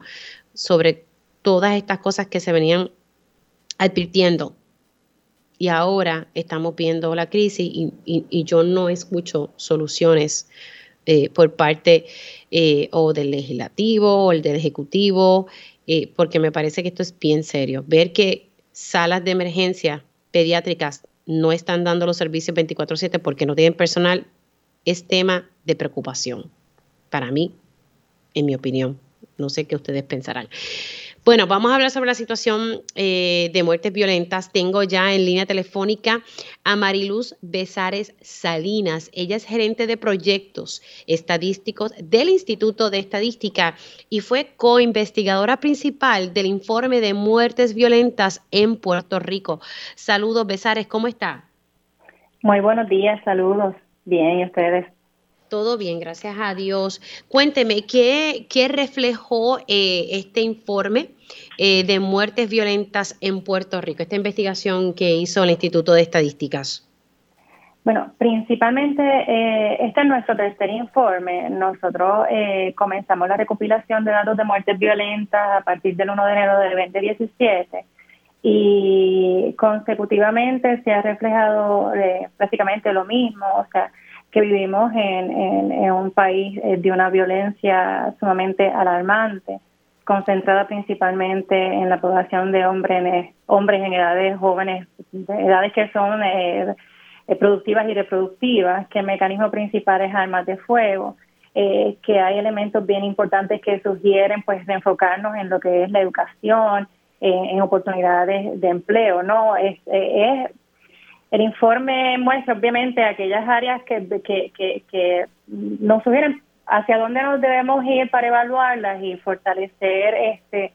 sobre todas estas cosas que se venían advirtiendo y ahora estamos viendo la crisis y, yo no escucho soluciones eh, por parte eh, o del legislativo o el del ejecutivo eh, porque me parece que esto es bien serio. Ver que salas de emergencia pediátricas no están dando los servicios 24/7 porque no tienen personal es tema de preocupación. Para mí, en mi opinión. No sé qué ustedes pensarán. Bueno, vamos a hablar sobre la situación eh, de muertes violentas. Tengo ya en línea telefónica a Mariluz Besares Salinas. Ella es gerente de proyectos estadísticos del Instituto de Estadística y fue coinvestigadora principal del informe de muertes violentas en Puerto Rico. Saludos, Besares, ¿cómo está? Muy buenos días, saludos. Bien, ¿y ustedes? Todo bien, gracias a Dios. Cuénteme, ¿qué, qué reflejó eh, este informe eh, de muertes violentas en Puerto Rico, esta investigación que hizo el Instituto de Estadísticas? Bueno, principalmente eh, este es nuestro tercer informe. Nosotros comenzamos la recopilación de datos de muertes violentas a partir del 1 de enero de 2017 y consecutivamente se ha reflejado prácticamente lo mismo, o sea, que vivimos en, en, un país eh, de una violencia sumamente alarmante, concentrada principalmente en la población de hombres, hombres en edades jóvenes, edades que son eh, eh, productivas y reproductivas, que el mecanismo principal es armas de fuego, que hay elementos bien importantes que sugieren pues de enfocarnos en lo que es la educación, en oportunidades de empleo, ¿no? Es, es el informe muestra obviamente aquellas áreas que, que, que, nos sugieren hacia dónde nos debemos ir para evaluarlas y fortalecer este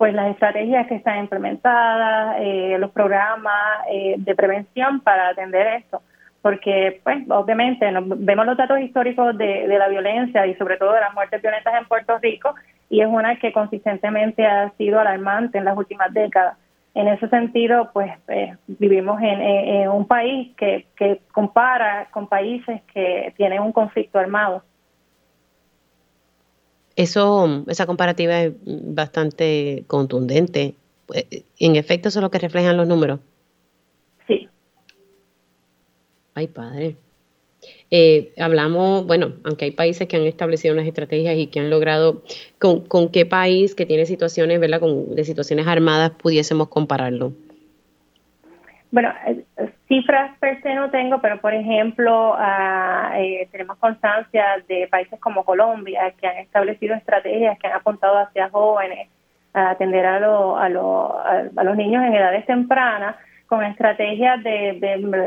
pues las estrategias que están implementadas, eh, los programas eh, de prevención para atender esto, porque pues obviamente vemos los datos históricos de, la violencia y sobre todo de las muertes violentas en Puerto Rico y es una que consistentemente ha sido alarmante en las últimas décadas en ese sentido, pues eh, vivimos en, un país que, que compara con países que tienen un conflicto armado. Eso, esa comparativa es bastante contundente. Eh, en efecto, eso es lo que reflejan los números. Sí. Ay, padre. Eh, hablamos, bueno, aunque hay países que han establecido unas estrategias y que han logrado, ¿con, con qué país que tiene situaciones, ¿verdad? Con, de situaciones armadas pudiésemos compararlo? Bueno, eh, cifras per se no tengo, pero por ejemplo, ah, eh, tenemos constancia de países como Colombia que han establecido estrategias que han apuntado hacia jóvenes a atender a, a, a los niños en edades tempranas con estrategias de,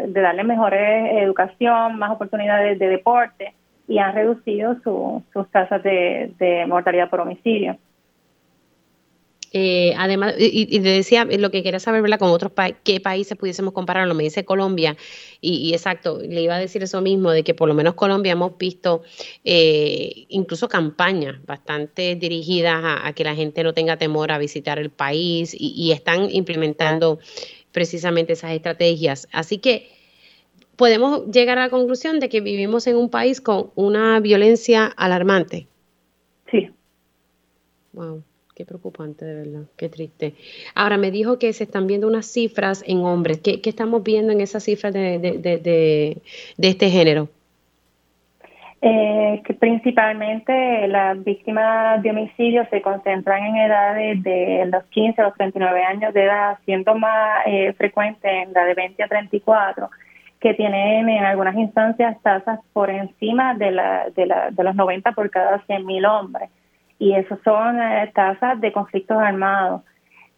de, darle mejor educación, más oportunidades de deporte y han reducido sus tasas de, mortalidad por homicidio. Eh, además, y, le decía lo que quería saber, ¿verdad? Con otros países, qué países pudiésemos compararlo. Me dice Colombia, y, exacto, le iba a decir eso mismo, de que por lo menos Colombia hemos visto eh, incluso campañas bastante dirigidas a, que la gente no tenga temor a visitar el país y, y están implementando precisamente esas estrategias. Así que podemos llegar a la conclusión de que vivimos en un país con una violencia alarmante. Sí. Wow. Qué preocupante, de verdad, qué triste. Ahora, me dijo que se están viendo unas cifras en hombres. ¿Qué, estamos viendo en esas cifras de, de, este género? Eh, que principalmente las víctimas de homicidio se concentran en edades de los 15 a los 39 años de edad, siendo más eh, frecuente en la de 20 a 34, que tienen en algunas instancias tasas por encima de, la, de, la, de los 90 por cada 100.000 hombres y eso son eh, tasas de conflictos armados.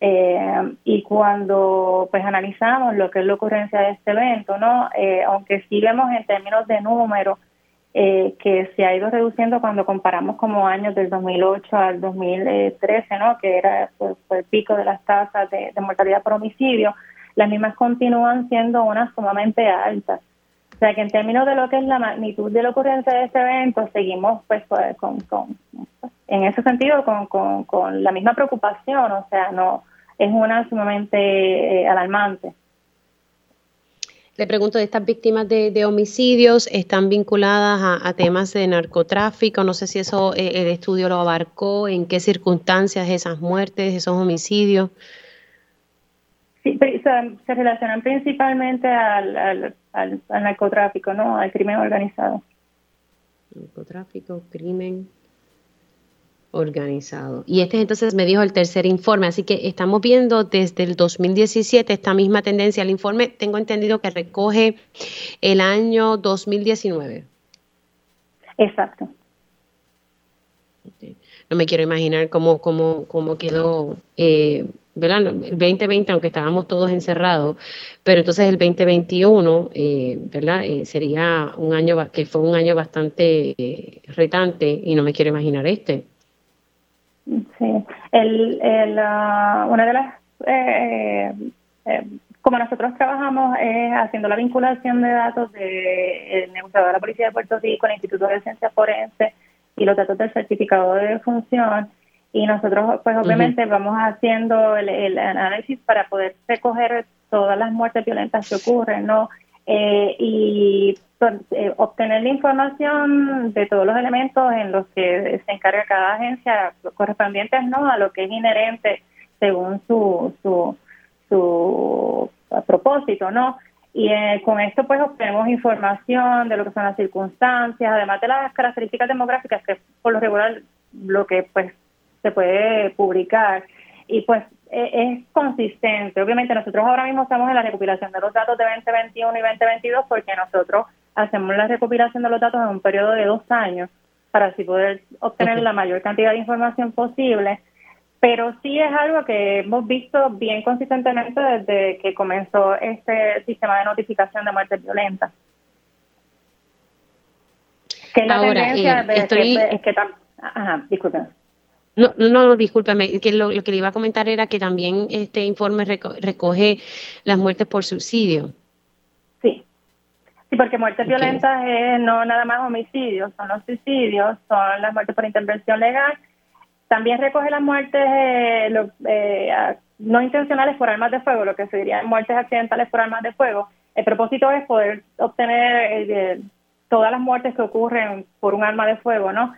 Eh, y cuando pues analizamos lo que es la ocurrencia de este evento, no, eh, aunque sí vemos en términos de número que se ha ido reduciendo cuando comparamos como años del 2008 al 2013, no, que era pues, el pico de las tasas de mortalidad por homicidio, las mismas continúan siendo unas sumamente altas. O sea que en términos de lo que es la magnitud de la ocurrencia de este evento, seguimos pues, pues con, con, en ese sentido con, con, con, la misma preocupación, o sea, no es una sumamente eh, alarmante. Le pregunto, ¿estas víctimas de, homicidios están vinculadas a, temas de narcotráfico? No sé si eso eh, el estudio lo abarcó, en qué circunstancias esas muertes, esos homicidios. Sí, se, relacionan principalmente al al, narcotráfico, ¿no? Al crimen organizado. Narcotráfico, crimen organizado. Y este entonces me dijo el tercer informe, así que estamos viendo desde el 2017 esta misma tendencia. El informe tengo entendido que recoge el año 2019. Exacto. No me quiero imaginar cómo, cómo, cómo quedó eh, ¿verdad? El 2020, aunque estábamos todos encerrados, pero entonces el 2021, eh, ¿verdad? Eh, sería un año que fue un año bastante eh, retante y no me quiero imaginar este. Sí, el, el, uh, una de las, eh, como nosotros trabajamos es haciendo la vinculación de datos del negociador de la Policía de Puerto Rico, el Instituto de Ciencia Forense y los datos del certificado de función. Y nosotros pues obviamente vamos haciendo el, análisis para poder recoger todas las muertes violentas que ocurren, ¿no? Eh, y pues, eh, obtener la información de todos los elementos en los que se encarga cada agencia correspondientes no a lo que es inherente según su su, su propósito, ¿no? Y eh, con esto pues obtenemos información de lo que son las circunstancias, además de las características demográficas que por lo regular lo que pues se puede publicar y pues es consistente. Obviamente nosotros ahora mismo estamos en la recopilación de los datos de 2021 y 2022 porque nosotros hacemos la recopilación de los datos en un periodo de dos años para así poder obtener la mayor cantidad de información posible. Pero sí es algo que hemos visto bien consistentemente desde que comenzó este sistema de notificación de muertes violentas. Que la tendencia eh, estoy... es que, ajá, disculpen. No, no, no, discúlpame, que lo, que le iba a comentar era que también este informe recoge las muertes por suicidio. Sí, sí, porque muertes violentas es no nada más homicidios, son los suicidios, son las muertes por intervención legal. También recoge las muertes eh, eh, no intencionales por armas de fuego, lo que se diría muertes accidentales por armas de fuego. El propósito es poder obtener eh, todas las muertes que ocurren por un arma de fuego, ¿no?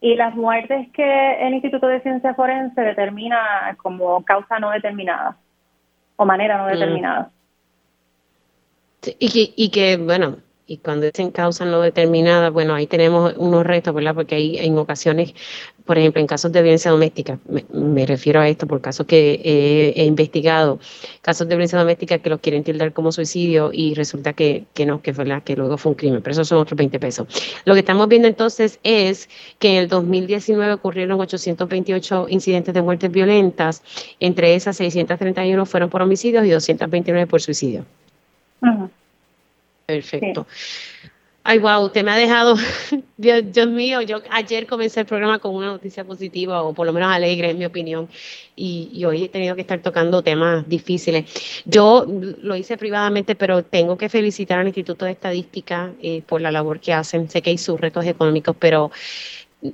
Y las muertes que el Instituto de Ciencia Forense determina como causa no determinada o manera no mm. determinada. y, que, y que, bueno, y cuando dicen causa no determinada, bueno, ahí tenemos unos retos, ¿verdad? Porque hay en ocasiones, por ejemplo, en casos de violencia doméstica, me, refiero a esto por casos que he, investigado, casos de violencia doméstica que los quieren tildar como suicidio y resulta que, que no, que, ¿verdad? que luego fue un crimen, pero eso son otros 20 pesos. Lo que estamos viendo entonces es que en el 2019 ocurrieron 828 incidentes de muertes violentas, entre esas 631 fueron por homicidios y 229 por suicidio. Perfecto. Ay, wow, usted me ha dejado, (laughs) Dios, mío, yo ayer comencé el programa con una noticia positiva o por lo menos alegre, en mi opinión, y, hoy he tenido que estar tocando temas difíciles. Yo lo hice privadamente, pero tengo que felicitar al Instituto de Estadística eh, por la labor que hacen. Sé que hay sus retos económicos, pero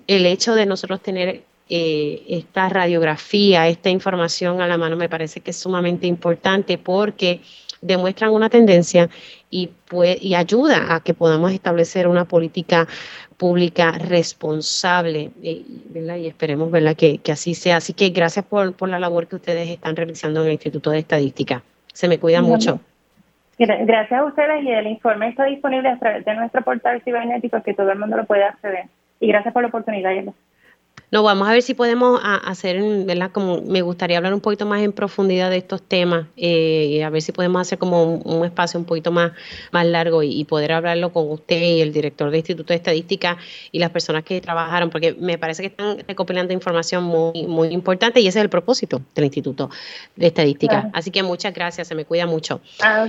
el hecho de nosotros tener eh, esta radiografía, esta información a la mano, me parece que es sumamente importante porque demuestran una tendencia y, y ayuda a que podamos establecer una política pública responsable, eh, ¿verdad? Y esperemos, ¿verdad?, que, así sea. Así que gracias por, por, la labor que ustedes están realizando en el Instituto de Estadística. Se me cuida mucho. Gracias a ustedes y el informe está disponible a través de nuestro portal cibernético que todo el mundo lo puede acceder. Y gracias por la oportunidad. No, vamos a ver si podemos hacer, ¿verdad? Como me gustaría hablar un poquito más en profundidad de estos temas, eh, a ver si podemos hacer como un, espacio un poquito más, más largo y, poder hablarlo con usted y el director del Instituto de Estadística y las personas que trabajaron, porque me parece que están recopilando información muy, muy importante y ese es el propósito del Instituto de Estadística. Así que muchas gracias, se me cuida mucho. A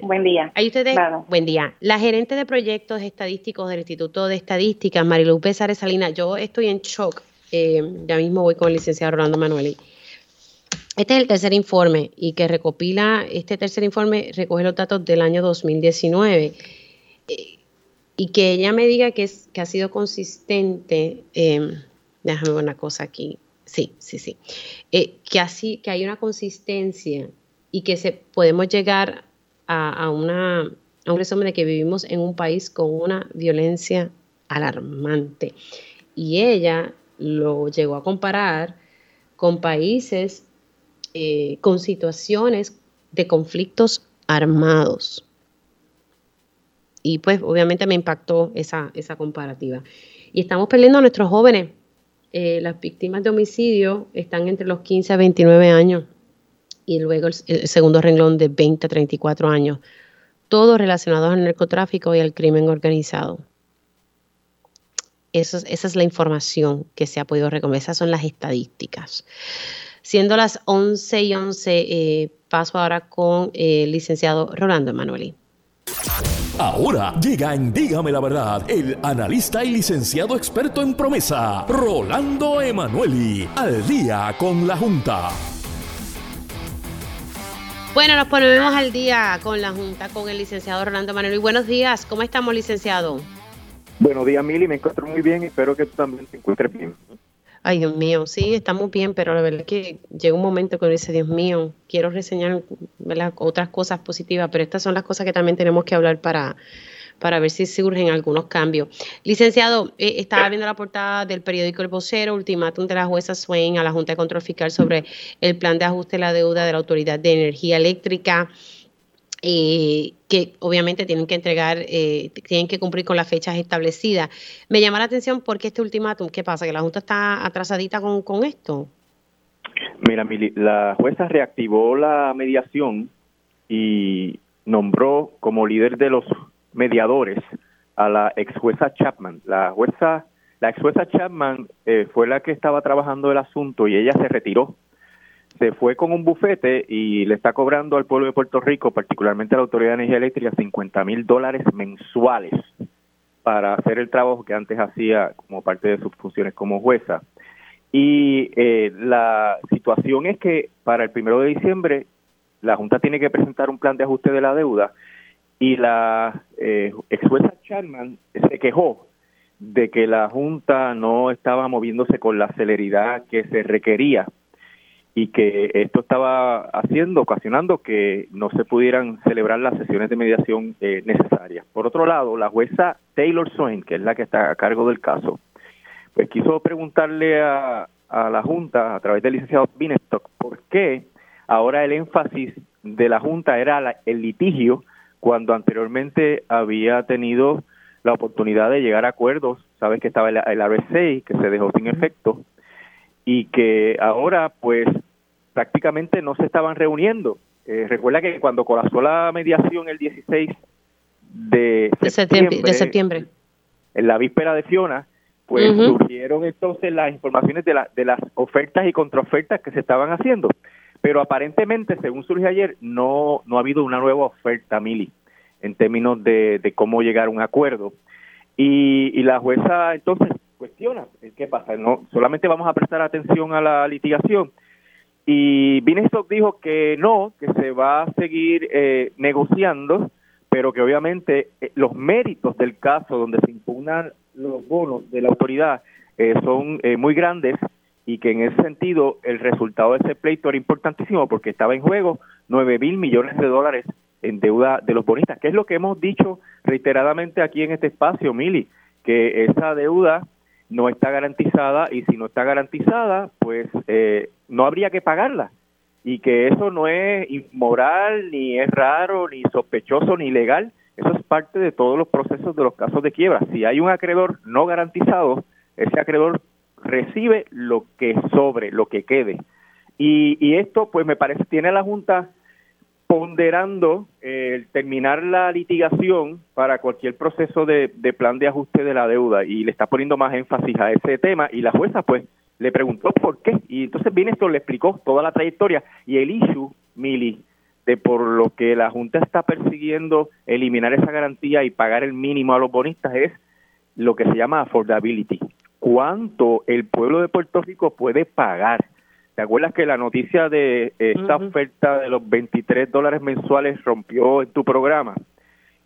buen día. Ahí ustedes, buen día. La gerente de proyectos estadísticos del Instituto de Estadística, Marilu Pérez Salinas, yo estoy en shock eh, ya mismo voy con el licenciado Rolando Manueli. Este es el tercer informe y que recopila, este tercer informe recoge los datos del año 2019 eh, y que ella me diga que, es, que ha sido consistente, eh, déjame una cosa aquí, sí, sí, sí, que, así, que hay una consistencia y que se, podemos llegar a, una, a un resumen de que vivimos en un país con una violencia alarmante. Y ella lo llegó a comparar con países eh, con situaciones de conflictos armados. Y pues obviamente me impactó esa, esa comparativa. Y estamos perdiendo a nuestros jóvenes. Eh, las víctimas de homicidio están entre los 15 a 29 años y luego el, el segundo renglón de 20 a 34 años, todos relacionados al narcotráfico y al crimen organizado esa es la información que se ha podido reconocer, esas son las estadísticas. Siendo las 11 y 11, eh, paso ahora con el licenciado Rolando Emanueli. Ahora llega en Dígame la Verdad el analista y licenciado experto en promesa, Rolando Emanueli, al día con la Junta. Bueno, nos ponemos al día con la Junta, con el licenciado Rolando Emanueli. Buenos días, ¿cómo estamos, licenciado? Buenos días, Mili. Me encuentro muy bien. Espero que tú también te encuentres bien. Ay, Dios mío, sí, estamos bien, pero la verdad es que llega un momento que uno dice, Dios mío, quiero reseñar otras cosas positivas, pero estas son las cosas que también tenemos que hablar para, para ver si surgen algunos cambios. Licenciado, eh, estaba viendo la portada del periódico El Vocero, ultimátum de la jueza Swain a la Junta de Control Fiscal sobre el plan de ajuste de la deuda de la Autoridad de Energía Eléctrica. Eh, que obviamente tienen que entregar, eh, tienen que cumplir con las fechas establecidas. Me llama la atención porque este ultimátum, ¿qué pasa? ¿Que la Junta está atrasadita con, con esto? Mira, la jueza reactivó la mediación y nombró como líder de los mediadores a la ex jueza Chapman. La jueza, la ex jueza Chapman eh, fue la que estaba trabajando el asunto y ella se retiró se fue con un bufete y le está cobrando al pueblo de Puerto Rico, particularmente a la Autoridad de Energía Eléctrica, 50 mil dólares mensuales para hacer el trabajo que antes hacía como parte de sus funciones como jueza. Y eh, la situación es que para el primero de diciembre la Junta tiene que presentar un plan de ajuste de la deuda y la eh, ex jueza Charman se quejó de que la Junta no estaba moviéndose con la celeridad que se requería y que esto estaba haciendo, ocasionando que no se pudieran celebrar las sesiones de mediación eh, necesarias. Por otro lado, la jueza Taylor Swain, que es la que está a cargo del caso, pues quiso preguntarle a, a la Junta, a través del licenciado Binestock, por qué ahora el énfasis de la Junta era el litigio cuando anteriormente había tenido la oportunidad de llegar a acuerdos. Sabes que estaba el, el RSA, que se dejó sin efecto, y que ahora pues prácticamente no se estaban reuniendo. Eh, recuerda que cuando colapsó la mediación el 16 de septiembre, en la víspera de Fiona, pues surgieron entonces las informaciones de, la, de las ofertas y contraofertas que se estaban haciendo. Pero aparentemente, según surge ayer, no, no ha habido una nueva oferta, Mili, en términos de, de cómo llegar a un acuerdo. Y, y la jueza entonces cuestiona, ¿qué pasa? No, solamente vamos a prestar atención a la litigación. Y Binestock dijo que no, que se va a seguir eh, negociando, pero que obviamente eh, los méritos del caso donde se impugnan los bonos de la autoridad eh, son muy grandes y que en ese sentido el resultado de ese pleito era importantísimo porque estaba en juego nueve mil millones de dólares en deuda de los bonistas, que es lo que hemos dicho reiteradamente aquí en este espacio, Mili, que esa deuda no está garantizada y si no está garantizada, pues eh, no habría que pagarla y que eso no es inmoral, ni es raro, ni sospechoso, ni ilegal. Eso es parte de todos los procesos de los casos de quiebra. Si hay un acreedor no garantizado, ese acreedor recibe lo que sobre, lo que quede. Y, y esto, pues me parece, tiene la Junta ponderando el eh, terminar la litigación para cualquier proceso de, plan de ajuste de la deuda y le está poniendo más énfasis a ese tema y la jueza pues le preguntó por qué y entonces viene esto le explicó toda la trayectoria y el issue Mili de por lo que la junta está persiguiendo eliminar esa garantía y pagar el mínimo a los bonistas es lo que se llama affordability. Cuánto el pueblo de Puerto Rico puede pagar ¿Te acuerdas que la noticia de esta oferta de los 23 dólares mensuales rompió en tu programa?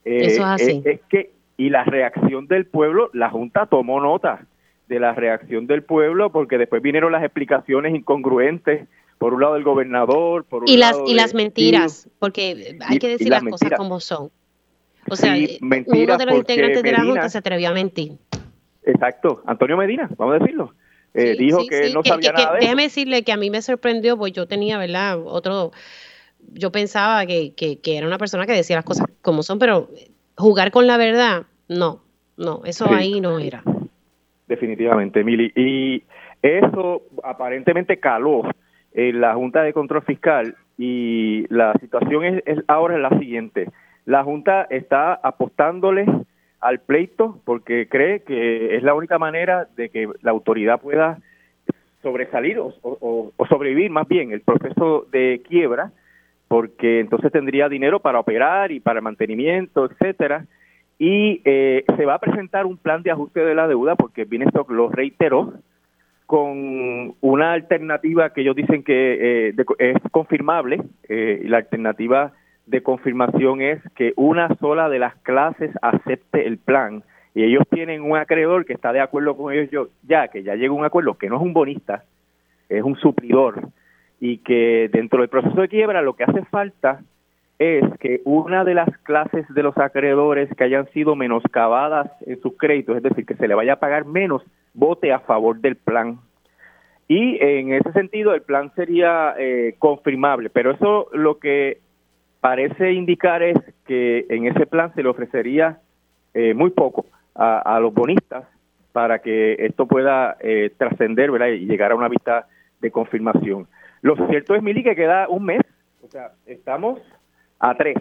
Eh, Eso es así. Es, que, y la reacción del pueblo, la Junta tomó nota de la reacción del pueblo porque después vinieron las explicaciones incongruentes por un lado del gobernador, por un y las lado y las mentiras, porque hay que decir las, cosas como son. O sea, uno de los integrantes de la Junta se atrevió a mentir. Exacto, Antonio Medina, vamos a decirlo. Eh, dijo que no sabía nada de Déjeme decirle que a mí me sorprendió, pues yo tenía, ¿verdad? Otro, yo pensaba que, que, era una persona que decía las cosas como son, pero jugar con la verdad, no, no, eso ahí no era. Definitivamente, Mili. Y eso aparentemente caló en la Junta de Control Fiscal y la situación es, es ahora es la siguiente. La Junta está apostándole al pleito porque cree que es la única manera de que la autoridad pueda sobresalir o, sobrevivir más bien el proceso de quiebra porque entonces tendría dinero para operar y para mantenimiento, etcétera. Y eh, se va a presentar un plan de ajuste de la deuda, porque Binestock lo reiteró, con una alternativa que ellos dicen que eh, es confirmable, eh, la alternativa de confirmación es que una sola de las clases acepte el plan y ellos tienen un acreedor que está de acuerdo con ellos ya, que ya llegó a un acuerdo, que no es un bonista, es un suplidor y que dentro del proceso de quiebra lo que hace falta es que una de las clases de los acreedores que hayan sido menoscabadas en sus créditos, es decir, que se le vaya a pagar menos, vote a favor del plan. Y en ese sentido el plan sería eh, confirmable, pero eso lo que parece indicar es que en ese plan se le ofrecería eh, muy poco a, los bonistas para que esto pueda eh, trascender y llegar a una vista de confirmación. Lo cierto es, Mili, que queda un mes, o sea, estamos a tres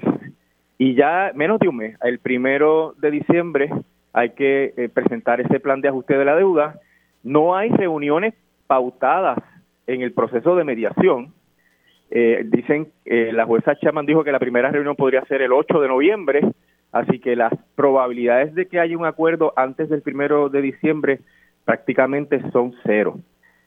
y ya menos de un mes, el primero de diciembre hay que eh, presentar ese plan de ajuste de la deuda. No hay reuniones pautadas en el proceso de mediación, eh, dicen, eh, la jueza Chapman dijo que la primera reunión podría ser el 8 de noviembre, así que las probabilidades de que haya un acuerdo antes del primero de diciembre prácticamente son cero.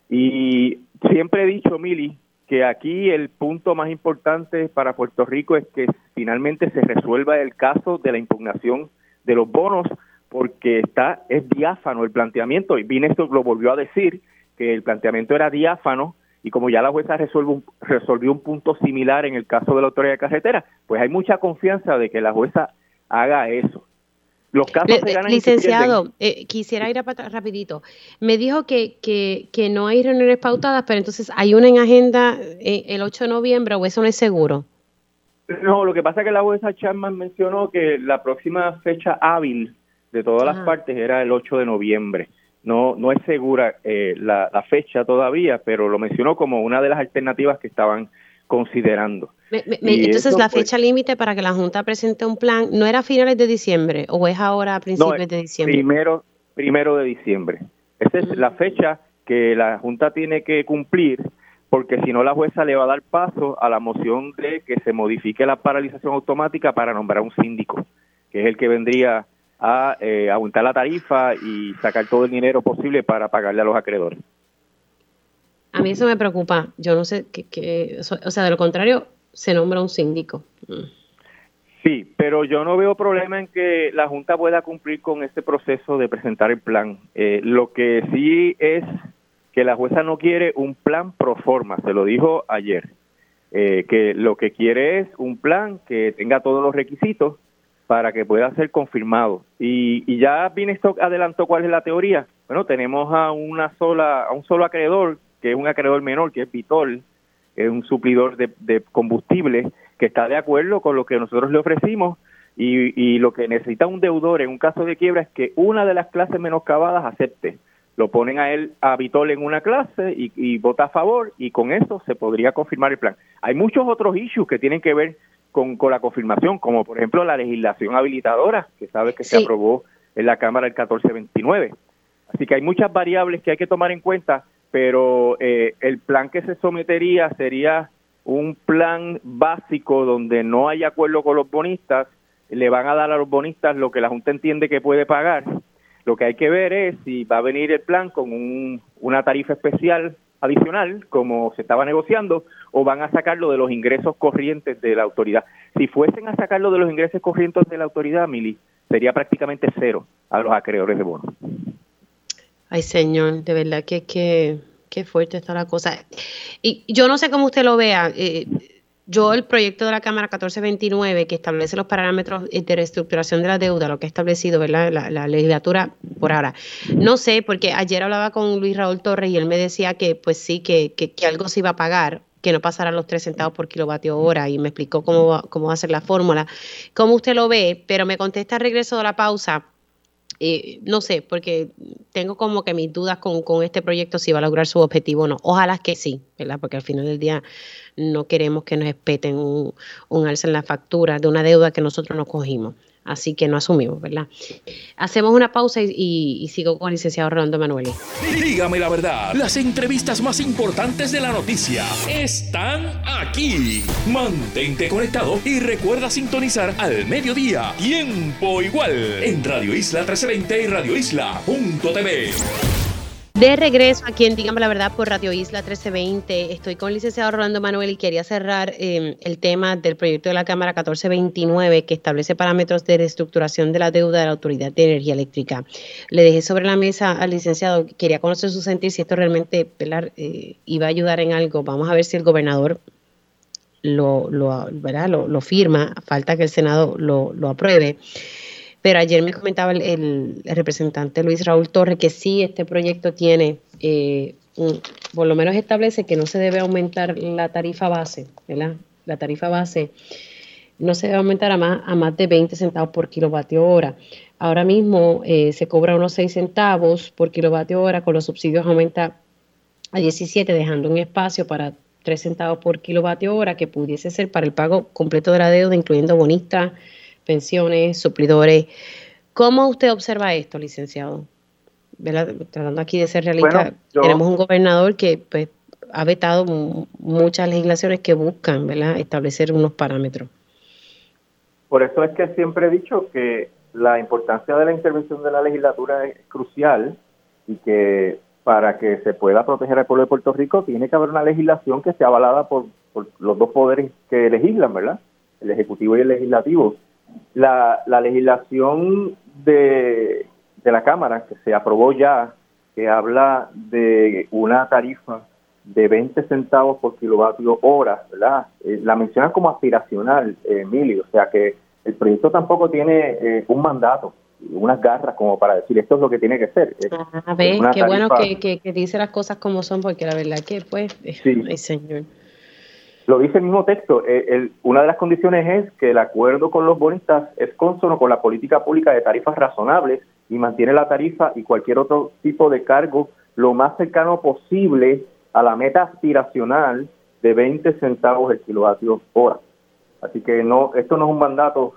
Y siempre he dicho, Mili, que aquí el punto más importante para Puerto Rico es que finalmente se resuelva el caso de la impugnación de los bonos, porque está es diáfano el planteamiento, y esto lo volvió a decir, que el planteamiento era diáfano, y como ya la jueza resuelve resolvió un punto similar en el caso de la autoridad de carretera, pues hay mucha confianza de que la jueza haga eso. Los casos se ganan Licenciado, eh, quisiera ir a rapidito. Me dijo que, que, que, no hay reuniones pautadas, pero entonces hay una en agenda eh, el 8 de noviembre o eso no es seguro. No, lo que pasa es que la jueza Chapman mencionó que la próxima fecha hábil de todas las partes era el 8 de noviembre. No, no es segura eh, la, fecha todavía, pero lo mencionó como una de las alternativas que estaban considerando. entonces, la fecha límite para que la Junta presente un plan, ¿no era a finales de diciembre o es ahora a principios de diciembre? Primero, primero de diciembre. Esa es la fecha que la Junta tiene que cumplir, porque si no la jueza le va a dar paso a la moción de que se modifique la paralización automática para nombrar un síndico, que es el que vendría a eh, aumentar la tarifa y sacar todo el dinero posible para pagarle a los acreedores. A mí eso me preocupa. Yo no sé qué, o sea, de lo contrario, se nombra un síndico. Mm. Sí, pero yo no veo problema en que la Junta pueda cumplir con este proceso de presentar el plan. Eh, lo que sí es que la jueza no quiere un plan pro forma, se lo dijo ayer. eh, que lo que quiere es un plan que tenga todos los requisitos para que pueda ser confirmado. Y, y ya Binestock adelantó cuál es la teoría. Bueno, tenemos a una sola, a un solo acreedor, que es un acreedor menor, que es Vitol, es un suplidor de, de combustible, que está de acuerdo con lo que nosotros le ofrecimos y, y, lo que necesita un deudor en un caso de quiebra es que una de las clases menoscabadas acepte. Lo ponen a él, a Vitol en una clase y, vota a favor y con eso se podría confirmar el plan. Hay muchos otros issues que tienen que ver con, con la confirmación, como por ejemplo la legislación habilitadora, que sabe que sí. se aprobó en la Cámara el 1429. Así que hay muchas variables que hay que tomar en cuenta, pero eh, el plan que se sometería sería un plan básico donde no hay acuerdo con los bonistas, le van a dar a los bonistas lo que la Junta entiende que puede pagar. Lo que hay que ver es si va a venir el plan con un, una tarifa especial adicional, como se estaba negociando, o van a sacarlo de los ingresos corrientes de la autoridad. Si fuesen a sacarlo de los ingresos corrientes de la autoridad, Mili, sería prácticamente cero a los acreedores de bonos. Ay, señor, de verdad que, que, que fuerte está la cosa. Y yo no sé cómo usted lo vea. Eh, yo el proyecto de la Cámara 1429 que establece los parámetros de reestructuración de la deuda, lo que ha establecido ¿verdad? La, la, legislatura por ahora. No sé, porque ayer hablaba con Luis Raúl Torres y él me decía que pues sí, que, que, algo se iba a pagar, que no pasara los 3 centavos por kilovatio hora y me explicó cómo va, cómo va a ser la fórmula. ¿Cómo usted lo ve? Pero me contesta al regreso de la pausa eh, no sé, porque tengo como que mis dudas con, con, este proyecto si va a lograr su objetivo o no. Ojalá que sí, ¿verdad? Porque al final del día no queremos que nos espeten un, un alza en la factura de una deuda que nosotros no cogimos. Así que no asumimos, ¿verdad? Hacemos una pausa y, sigo con el licenciado Rolando Manueli. Dígame la verdad, las entrevistas más importantes de la noticia están aquí. Mantente conectado y recuerda sintonizar al mediodía, tiempo igual, en Radio Isla 1320 y Radio Isla.tv. De regreso aquí en Dígame la Verdad por Radio Isla 1320. Estoy con el licenciado Rolando Manuel y quería cerrar eh, el tema del proyecto de la Cámara 1429 que establece parámetros de reestructuración de la deuda de la Autoridad de Energía Eléctrica. Le dejé sobre la mesa al licenciado, quería conocer su sentir si esto realmente eh, iba a ayudar en algo. Vamos a ver si el gobernador lo, lo, lo firma, falta que el Senado lo, lo apruebe. Pero ayer me comentaba el, representante Luis Raúl Torre que sí, este proyecto tiene, eh, un, por lo menos establece que no se debe aumentar la tarifa base, ¿verdad? La tarifa base no se debe aumentar a más, a más de 20 centavos por kilovatio hora. Ahora mismo eh, se cobra unos 6 centavos por kilovatio hora, con los subsidios aumenta a 17, dejando un espacio para 3 centavos por kilovatio hora que pudiese ser para el pago completo de la deuda, incluyendo bonistas, pensiones, suplidores. ¿Cómo usted observa esto, licenciado? ¿Verdad? Tratando aquí de ser realista, bueno, yo... tenemos un gobernador que pues, ha vetado muchas legislaciones que buscan ¿verdad? establecer unos parámetros. Por eso es que siempre he dicho que la importancia de la intervención de la legislatura es crucial y que para que se pueda proteger al pueblo de Puerto Rico tiene que haber una legislación que sea avalada por, por los dos poderes que legislan, ¿verdad? El Ejecutivo y el Legislativo la, la legislación de, de la Cámara que se aprobó ya, que habla de una tarifa de 20 centavos por kilovatio hora, ¿verdad? Eh, la mencionan como aspiracional, eh, Emilio, o sea que el proyecto tampoco tiene eh, un mandato, unas garras como para decir esto es lo que tiene que ser. A ver, qué bueno que, que, que, dice las cosas como son, porque la verdad que pues, sí. ay señor. Lo dice el mismo texto. Eh, el, una de las condiciones es que el acuerdo con los bonistas es consono con la política pública de tarifas razonables y mantiene la tarifa y cualquier otro tipo de cargo lo más cercano posible a la meta aspiracional de 20 centavos el kilovatio hora. Así que no, esto no es un mandato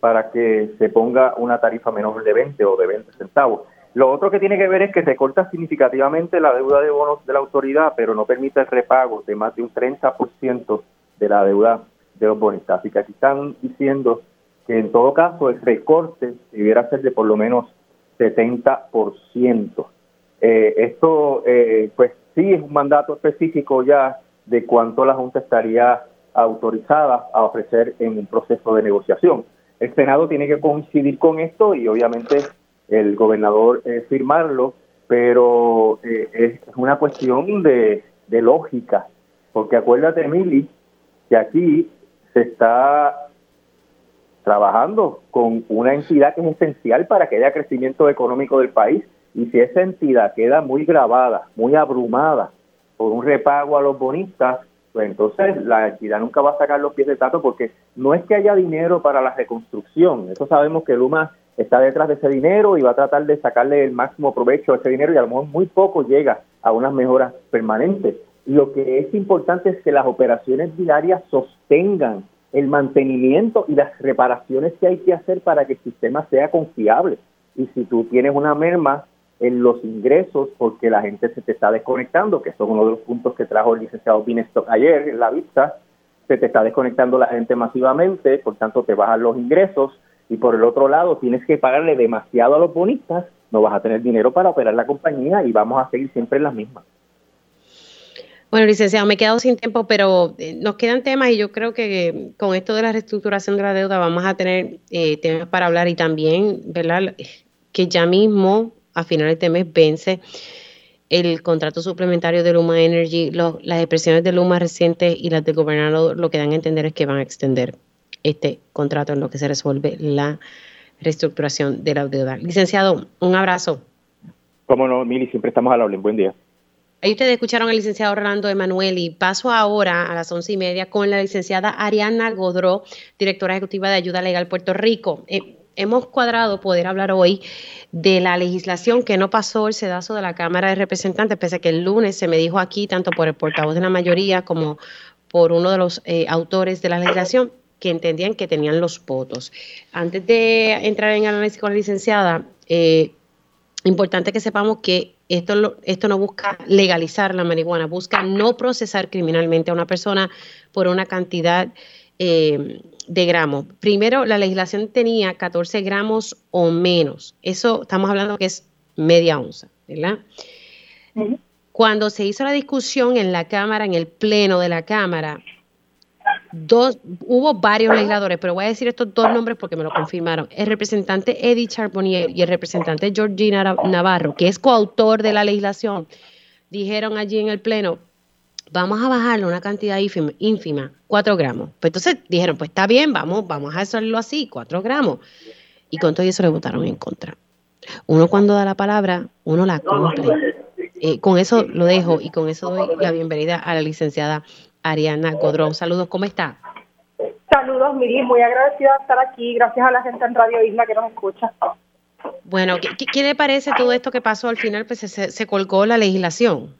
para que se ponga una tarifa menor de 20 o de 20 centavos. Lo otro que tiene que ver es que se corta significativamente la deuda de bonos de la autoridad, pero no permite el repago de más de un 30% de la deuda de los bonistas. Así que aquí están diciendo que en todo caso el recorte debiera ser de por lo menos 70%. Eh, esto, eh, pues sí, es un mandato específico ya de cuánto la Junta estaría autorizada a ofrecer en un proceso de negociación. El Senado tiene que coincidir con esto y obviamente el gobernador eh, firmarlo, pero eh, es una cuestión de, lógica, porque acuérdate, Mili, que aquí se está trabajando con una entidad que es esencial para que haya crecimiento económico del país y si esa entidad queda muy grabada, muy abrumada por un repago a los bonistas, pues entonces la entidad nunca va a sacar los pies de tato porque no es que haya dinero para la reconstrucción, eso sabemos que Luma está detrás de ese dinero y va a tratar de sacarle el máximo provecho a ese dinero y a lo mejor muy poco llega a unas mejoras permanentes. Lo que es importante es que las operaciones diarias sostengan el mantenimiento y las reparaciones que hay que hacer para que el sistema sea confiable. Y si tú tienes una merma en los ingresos porque la gente se te está desconectando, que son uno de los puntos que trajo el licenciado Binestock ayer en la vista, se te está desconectando la gente masivamente, por tanto te bajan los ingresos y por el otro lado tienes que pagarle demasiado a los bonistas, no vas a tener dinero para operar la compañía y vamos a seguir siempre en las mismas. Bueno, licenciado, me he quedado sin tiempo, pero eh, nos quedan temas y yo creo que con esto de la reestructuración de la deuda vamos a tener eh, temas para hablar y también, ¿verdad? Que ya mismo, a finales de mes, vence el contrato suplementario de Luma Energy. las expresiones de Luma recientes y las del gobernador lo que dan a entender es que van a extender este contrato en lo que se resuelve la reestructuración de la deuda. Licenciado, un abrazo. Cómo no, Mili, siempre estamos a la orden. Buen día. Ahí ustedes escucharon al licenciado Orlando Emanuel y paso ahora a las once y media con la licenciada Ariana Godró, directora ejecutiva de Ayuda Legal Puerto Rico. Eh, hemos cuadrado poder hablar hoy de la legislación que no pasó el sedazo de la Cámara de Representantes, pese a que el lunes se me dijo aquí, tanto por el portavoz de la mayoría como por uno de los eh, autores de la legislación, que entendían que tenían los votos. Antes de entrar en análisis con la licenciada, eh, importante que sepamos que esto, esto no busca legalizar la marihuana, busca no procesar criminalmente a una persona por una cantidad eh, de gramos. Primero, la legislación tenía 14 gramos o menos. Eso estamos hablando que es media onza, ¿verdad? Cuando se hizo la discusión en la Cámara, en el Pleno de la Cámara, dos, hubo varios legisladores, pero voy a decir estos dos nombres porque me lo confirmaron. El representante Eddie Charbonnier y el representante Georgina Navarro, que es coautor de la legislación, dijeron allí en el Pleno, vamos a bajarle una cantidad ínfima, ínfima 4 gramos. Pues entonces dijeron, pues está bien, vamos, vamos a hacerlo así, 4 gramos. Y con todo eso le votaron en contra. Uno cuando da la palabra, uno la cumple. Eh, con eso lo dejo y con eso doy la bienvenida a la licenciada Ariana Godrón. Saludos, ¿cómo está? Saludos, Miri, muy agradecida de estar aquí. Gracias a la gente en Radio Isla que nos escucha. Bueno, ¿qué, le parece todo esto que pasó al final? Pues se, colgó la legislación.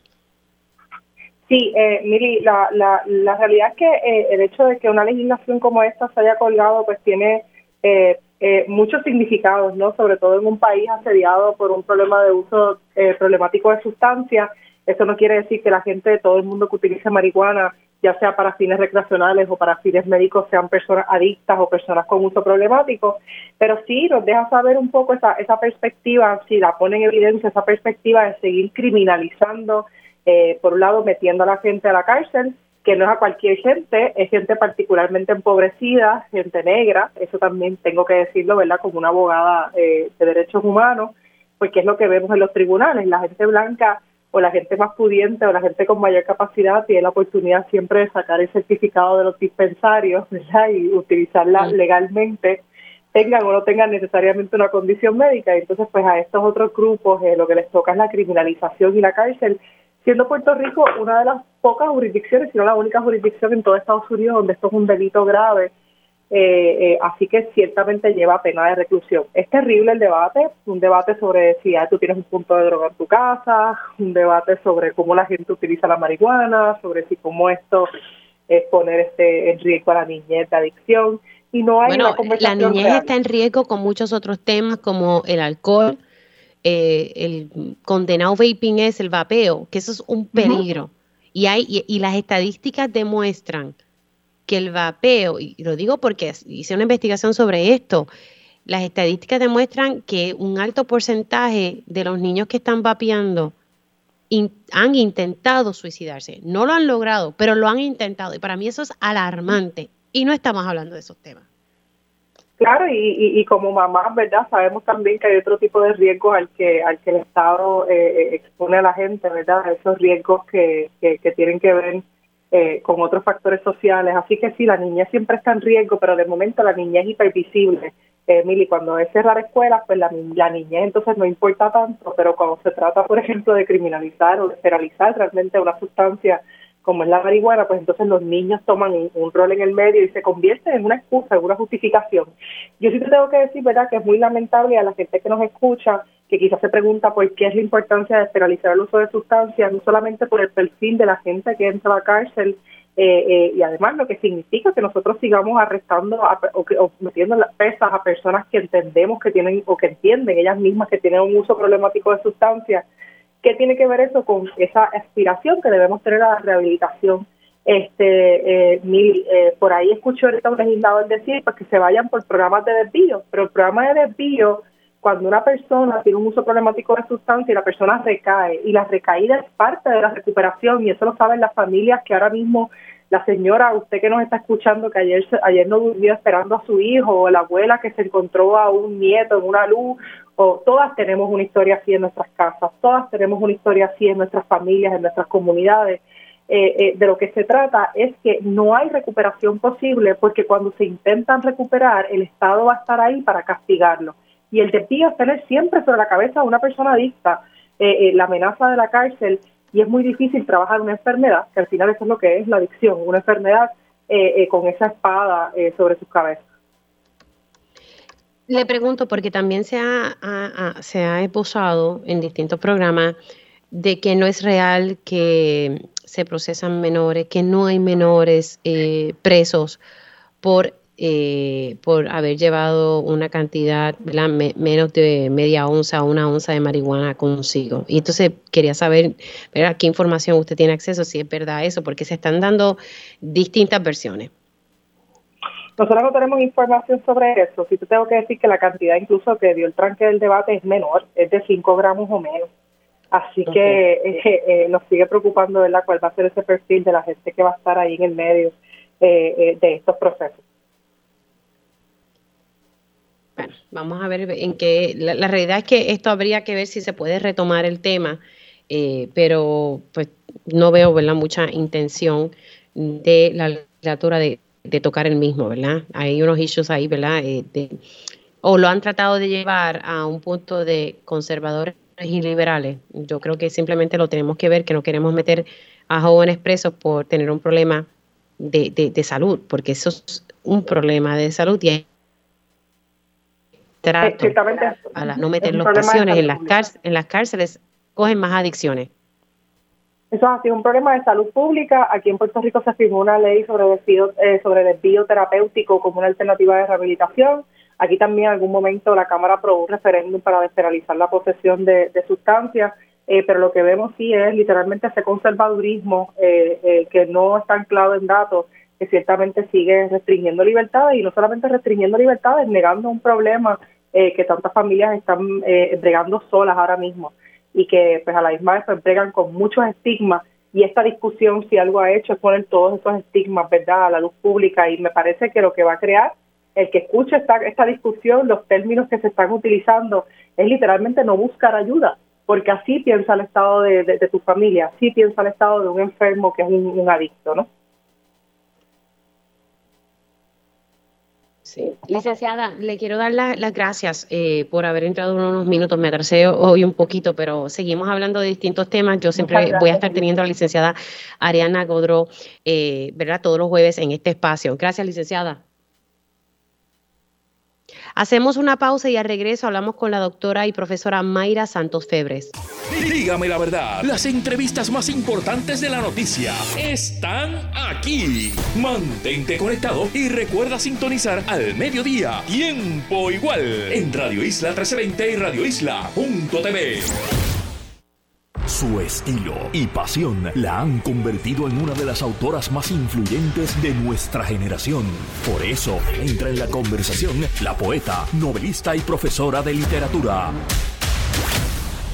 Sí, eh, Miri, la, la, la realidad es que eh, el hecho de que una legislación como esta se haya colgado, pues tiene eh, eh, muchos significados, ¿no? Sobre todo en un país asediado por un problema de uso problemático de sustancias. Eso no quiere decir que la gente, todo el mundo que utilice marihuana ya sea para fines recreacionales o para fines médicos, sean personas adictas o personas con uso problemático, pero sí nos deja saber un poco esa, esa perspectiva, si la pone en evidencia, esa perspectiva de seguir criminalizando, eh, por un lado metiendo a la gente a la cárcel, que no es a cualquier gente, es gente particularmente empobrecida, gente negra, eso también tengo que decirlo, ¿verdad? Como una abogada eh, de derechos humanos, porque es lo que vemos en los tribunales, la gente blanca o la gente más pudiente o la gente con mayor capacidad tiene la oportunidad siempre de sacar el certificado de los dispensarios ¿verdad? y utilizarla legalmente, tengan o no tengan necesariamente una condición médica. Y entonces, pues a estos otros grupos eh, lo que les toca es la criminalización y la cárcel, siendo Puerto Rico una de las pocas jurisdicciones, si no la única jurisdicción en todo Estados Unidos donde esto es un delito grave eh, eh, así que ciertamente lleva pena de reclusión. Es terrible el debate, un debate sobre si tú tienes un punto de droga en tu casa, un debate sobre cómo la gente utiliza la marihuana, sobre si cómo esto es poner este en riesgo a la niñez de adicción. Y no hay bueno, la niñez está en riesgo con muchos otros temas como el alcohol, eh, el condenado vaping es el vapeo, que eso es un peligro. Y, hay, y las estadísticas demuestran que el vapeo, y lo digo porque hice una investigación sobre esto, las estadísticas demuestran que un alto porcentaje de los niños que están vapeando han intentado suicidarse. No lo han logrado, pero lo han intentado. Y para mí eso es alarmante. Y no estamos hablando de esos temas. Claro, y, como mamás, ¿verdad? Sabemos también que hay otro tipo de riesgos al que, al que el Estado eh, eh, expone a la gente, ¿verdad? Esos riesgos que, que tienen que ver eh, con otros factores sociales. Así que sí, la niñez siempre está en riesgo, pero de momento la niñez es hipervisible. Emily, cuando es cerrar escuelas, pues la, la niñez entonces no importa tanto, pero cuando se trata, por ejemplo, de criminalizar o de federalizar realmente una sustancia como es la marihuana, pues entonces los niños toman un, rol en el medio y se convierten en una excusa, en una justificación. Yo sí te tengo que decir, ¿verdad?, que es muy lamentable a la gente que nos escucha, que quizás se pregunta por qué es la importancia de federalizar el uso de sustancias, no solamente por el perfil de la gente que entra a la cárcel, eh, eh, y además lo que significa que nosotros sigamos arrestando o, o, metiendo las pesas a personas que entendemos que tienen o que entienden ellas mismas que tienen un uso problemático de sustancias ¿Qué tiene que ver eso con esa aspiración que debemos tener a la rehabilitación? Este, eh, eh, por ahí escucho ahorita un legislador decir pues, que se vayan por programas de desvío, pero el programa de desvío, cuando una persona tiene un uso problemático de sustancia y la persona recae, y la recaída es parte de la recuperación, y eso lo saben las familias que ahora mismo la señora, usted que nos está escuchando, que ayer, ayer no durmió esperando a su hijo, o la abuela que se encontró a un nieto en una luz, o todas tenemos una historia así en nuestras casas, todas tenemos una historia así en nuestras familias, en nuestras comunidades. Eh, eh, de lo que se trata es que no hay recuperación posible porque cuando se intentan recuperar, el Estado va a estar ahí para castigarlo. Y el desvío es tener siempre sobre la cabeza a una persona adicta eh, la amenaza de la cárcel y es muy difícil trabajar una enfermedad, que al final eso es lo que es la adicción, una enfermedad con esa espada sobre sus cabezas. Le pregunto porque también se ha, se ha esbozado en distintos programas de que no es real que se procesan menores, que no hay menores eh, presos por, eh, por haber llevado una cantidad, menos de media onza o una onza de marihuana consigo. Y entonces quería saber a qué información usted tiene acceso, si es verdad eso, porque se están dando distintas versiones. Nosotros no tenemos información sobre eso. Si te tengo que decir que la cantidad incluso que dio el tranque del debate es menor, es de 5 gramos o menos. Así que eh, eh, nos sigue preocupando ¿verdad? cuál va a ser ese perfil de la gente que va a estar ahí en el medio eh, de estos procesos. Bueno, vamos a ver en qué. La, realidad es que esto habría que ver si se puede retomar el tema, pero pues no veo ¿verdad? mucha intención de la legislatura de, de tocar el mismo, ¿verdad? Hay unos issues ahí, ¿verdad? Eh, o lo han tratado de llevar a un punto de conservadores y liberales. Yo creo que simplemente lo tenemos que ver, que no queremos meter a jóvenes presos por tener un problema de, de, salud, porque eso es un problema de salud y hay trato a no meter los pasiones en las, en las cárceles, cogen más adicciones. Eso ha sido un problema de salud pública. Aquí en Puerto Rico se firmó una ley sobre desvío, eh, sobre desvío terapéutico como una alternativa de rehabilitación. Aquí también en algún momento la Cámara aprobó un referéndum para despenalizar la posesión de, sustancias, eh, pero lo que vemos sí es literalmente ese conservadurismo eh, que no está anclado en datos, que ciertamente sigue restringiendo libertades y no solamente restringiendo libertades, negando un problema que tantas familias están entregando solas ahora mismo y que pues a la misma vez se entregan con muchos estigmas y esta discusión si algo ha hecho es poner todos esos estigmas verdad a la luz pública y me parece que lo que va a crear el que escuche esta, esta discusión los términos que se están utilizando es literalmente no buscar ayuda porque así piensa el estado de, de, tu familia así piensa el estado de un enfermo que es un adicto no Sí. Licenciada, le quiero dar las gracias eh, por haber entrado unos minutos. Me atrasé hoy un poquito, pero seguimos hablando de distintos temas. Yo siempre voy a estar teniendo a la licenciada Ariana Godro, eh, ¿verdad? Todos los jueves en este espacio. Gracias, licenciada. Hacemos una pausa y al regreso hablamos con la doctora y profesora Mayra Santos Febres. Dígame la verdad, las entrevistas más importantes de la noticia están aquí. Mantente conectado y recuerda sintonizar al mediodía, tiempo igual, en Radio Isla 1320 y Radio Isla.tv. Su estilo y pasión la han convertido en una de las autoras más influyentes de nuestra generación. Por eso entra en la conversación la poeta, novelista y profesora de literatura.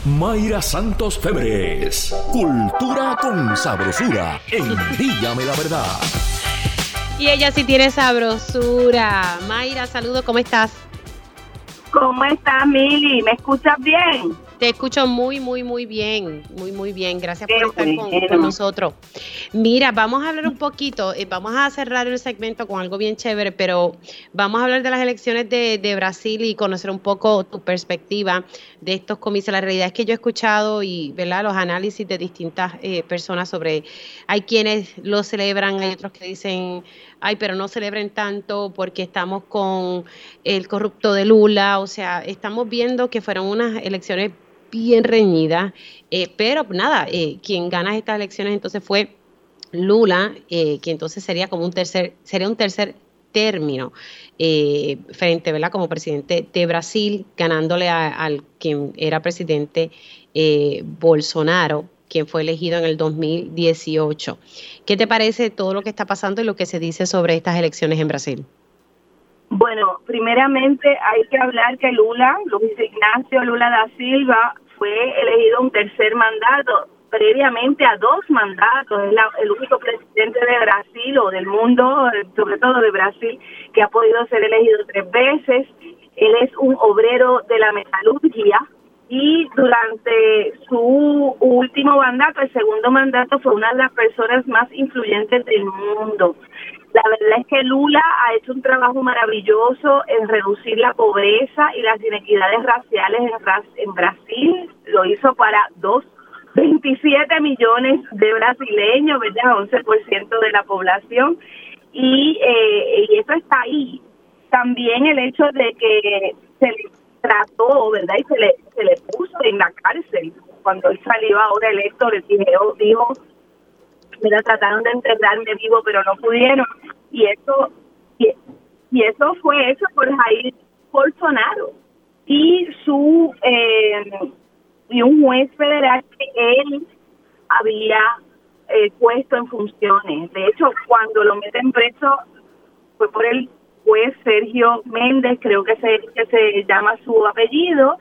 Mayra Santos Febres. Cultura con sabrosura. En Dígame la verdad. Y ella sí tiene sabrosura. Mayra, saludo, ¿cómo estás? ¿Cómo estás, Mili? ¿Me escuchas bien? Te escucho muy, muy, muy bien, muy, muy bien. Gracias por estar con, nosotros. Mira, vamos a hablar un poquito, eh, vamos a cerrar el segmento con algo bien chévere, pero vamos a hablar de las elecciones de, Brasil y conocer un poco tu perspectiva de estos comicios. La realidad es que yo he escuchado y, ¿verdad?, los análisis de distintas eh, personas sobre, hay quienes lo celebran, hay otros que dicen, ay, pero no celebren tanto porque estamos con el corrupto de Lula, o sea, estamos viendo que fueron unas elecciones bien reñida, eh, pero nada, eh, quien gana estas elecciones entonces fue Lula, eh, que entonces sería como un tercer, sería un tercer término frente, ¿verdad? Como presidente de Brasil, ganándole al quien era presidente Bolsonaro, quien fue elegido en el 2018. ¿Qué te parece todo lo que está pasando y lo que se dice sobre estas elecciones en Brasil? Bueno, primeramente hay que hablar que Lula, Luis Ignacio Lula da Silva, fue elegido un tercer mandato previamente a dos mandatos. Es el único presidente de Brasil o del mundo, sobre todo de Brasil, que ha podido ser elegido tres veces. Él es un obrero de la metalurgia y durante su último mandato, el segundo mandato, fue una de las personas más influyentes del mundo. La verdad es que Lula ha hecho un trabajo maravilloso en reducir la pobreza y las inequidades raciales en, Brasil. Lo hizo para dos 27 millones de brasileños, ¿verdad? 11% de la población. Y, eh, y eso está ahí. También el hecho de que se le trató, ¿verdad? Y se le, se le puso en la cárcel. Cuando él salió ahora electo, le dijo, dijo mira, trataron de enterrarme vivo, pero no pudieron. Y eso, y, eso fue hecho por Jair Bolsonaro y su eh, y un juez federal que él había eh, puesto en funciones. De hecho, cuando lo meten preso fue por el juez Sergio Méndez, creo que se, que se llama su apellido.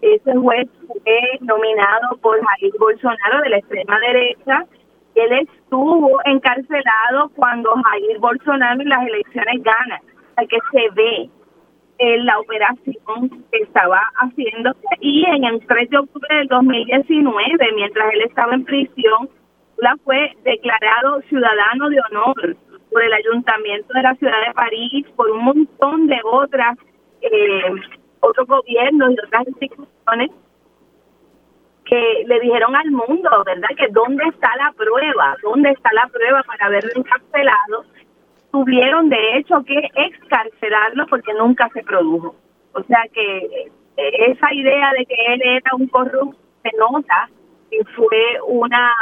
Ese juez fue nominado por Jair Bolsonaro de la extrema derecha él estuvo encarcelado cuando Jair Bolsonaro en las elecciones gana, o que se ve en la operación que estaba haciendo. Y en el 3 de octubre del 2019, mientras él estaba en prisión, la fue declarado ciudadano de honor por el ayuntamiento de la ciudad de París, por un montón de otras eh, otros gobiernos y otras instituciones que le dijeron al mundo, ¿verdad? Que dónde está la prueba, dónde está la prueba para haberlo encarcelado. Tuvieron de hecho que excarcelarlo porque nunca se produjo. O sea que eh, esa idea de que él era un corrupto se nota que fue una,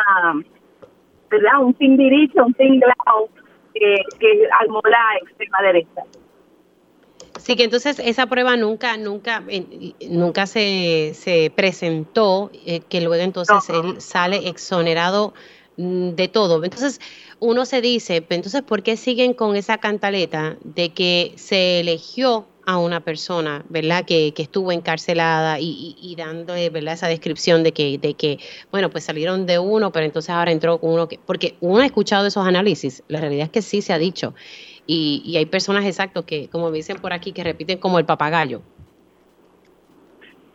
¿verdad? Un timbiricho, un tinglao que, que armó la extrema derecha. Sí, que entonces esa prueba nunca, nunca, nunca se, se presentó, eh, que luego entonces él sale exonerado mm, de todo. Entonces uno se dice, entonces, ¿por qué siguen con esa cantaleta de que se eligió a una persona, ¿verdad? Que, que estuvo encarcelada y, y, dando, ¿verdad? Esa descripción de que, de que, bueno, pues salieron de uno, pero entonces ahora entró con uno que, porque uno ha escuchado esos análisis, la realidad es que sí se ha dicho y, hay personas exactos que, como dicen por aquí, que repiten como el papagayo.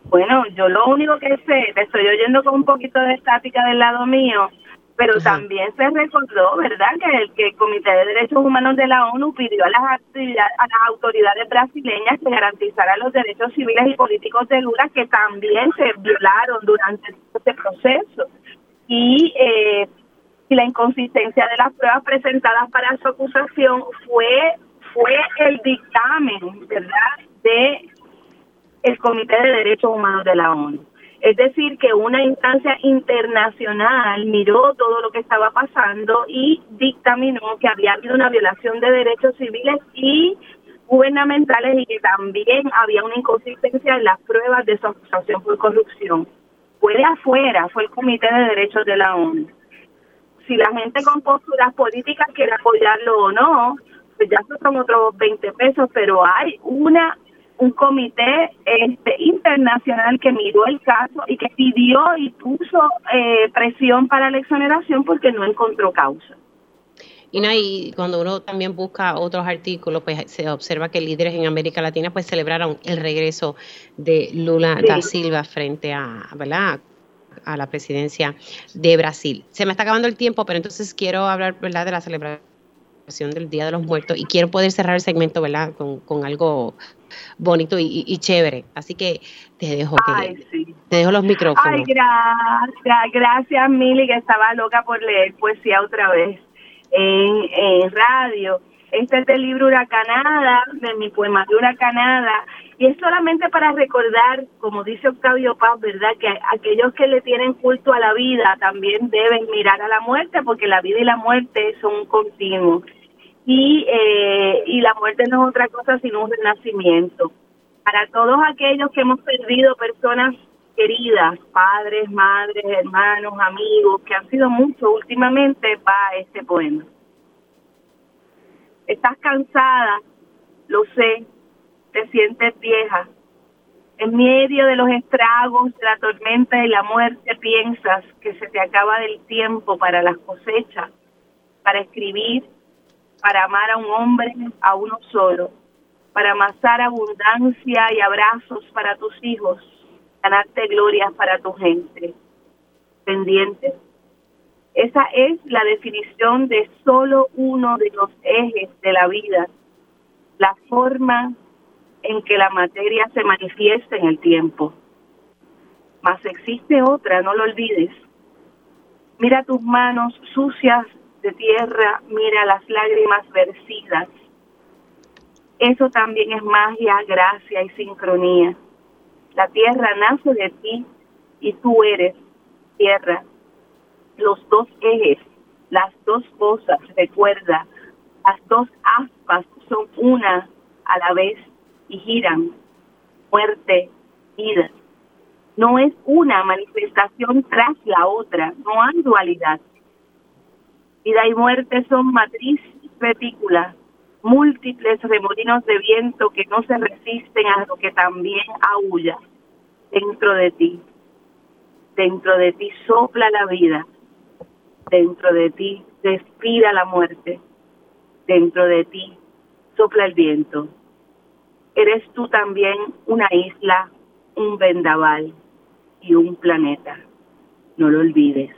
Bueno, yo lo único que sé, te estoy oyendo con un poquito de estática del lado mío, pero también se recordó, ¿verdad?, que el, que el Comité de Derechos Humanos de la ONU pidió a las, a las autoridades brasileñas que garantizaran los derechos civiles y políticos de Lula, que también se violaron durante este proceso. Y eh, y la inconsistencia de las pruebas presentadas para su acusación fue fue el dictamen, ¿verdad?, de el Comité de Derechos Humanos de la ONU. Es decir, que una instancia internacional miró todo lo que estaba pasando y dictaminó que había habido una violación de derechos civiles y gubernamentales y que también había una inconsistencia en las pruebas de su acusación por corrupción. Fue de afuera, fue el Comité de Derechos de la ONU si la gente con posturas políticas quiere apoyarlo o no, pues ya son otros 20 pesos, pero hay una un comité este, internacional que miró el caso y que pidió y puso eh, presión para la exoneración porque no encontró causa. Y, no, y cuando uno también busca otros artículos, pues se observa que líderes en América Latina pues celebraron el regreso de Lula da Silva frente a, ¿verdad? A la presidencia de Brasil. Se me está acabando el tiempo, pero entonces quiero hablar ¿verdad? de la celebración del Día de los Muertos y quiero poder cerrar el segmento ¿verdad? con, algo bonito y, chévere. Así que te dejo que te dejo los micrófonos. Ay, gracias, gracias Mili, que estaba loca por leer poesía otra vez en, en radio. Este es del libro Huracanada, de mi poema de Huracanada, y es solamente para recordar, como dice Octavio Paz, ¿verdad? Que aquellos que le tienen culto a la vida también deben mirar a la muerte, porque la vida y la muerte son continuos. Y, eh, y la muerte no es otra cosa sino un renacimiento. Para todos aquellos que hemos perdido personas queridas, padres, madres, hermanos, amigos, que han sido muchos últimamente, va este poema. Estás cansada, lo sé, te sientes vieja. En medio de los estragos, de la tormenta y la muerte piensas que se te acaba el tiempo para las cosechas, para escribir, para amar a un hombre, a uno solo, para amasar abundancia y abrazos para tus hijos, ganarte gloria para tu gente. Pendientes. Esa es la definición de solo uno de los ejes de la vida, la forma en que la materia se manifiesta en el tiempo. Mas existe otra, no lo olvides. Mira tus manos sucias de tierra, mira las lágrimas vercidas. Eso también es magia, gracia y sincronía. La tierra nace de ti y tú eres tierra. Los dos ejes, las dos cosas, recuerda, las dos aspas son una a la vez y giran, muerte, vida. No es una manifestación tras la otra, no hay dualidad. Vida y muerte son matriz retícula, múltiples remolinos de viento que no se resisten a lo que también aúlla dentro de ti. Dentro de ti sopla la vida, dentro de ti respira la muerte, dentro de ti sopla el viento eres tú también una isla, un vendaval y un planeta. No lo olvides,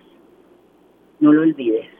no lo olvides.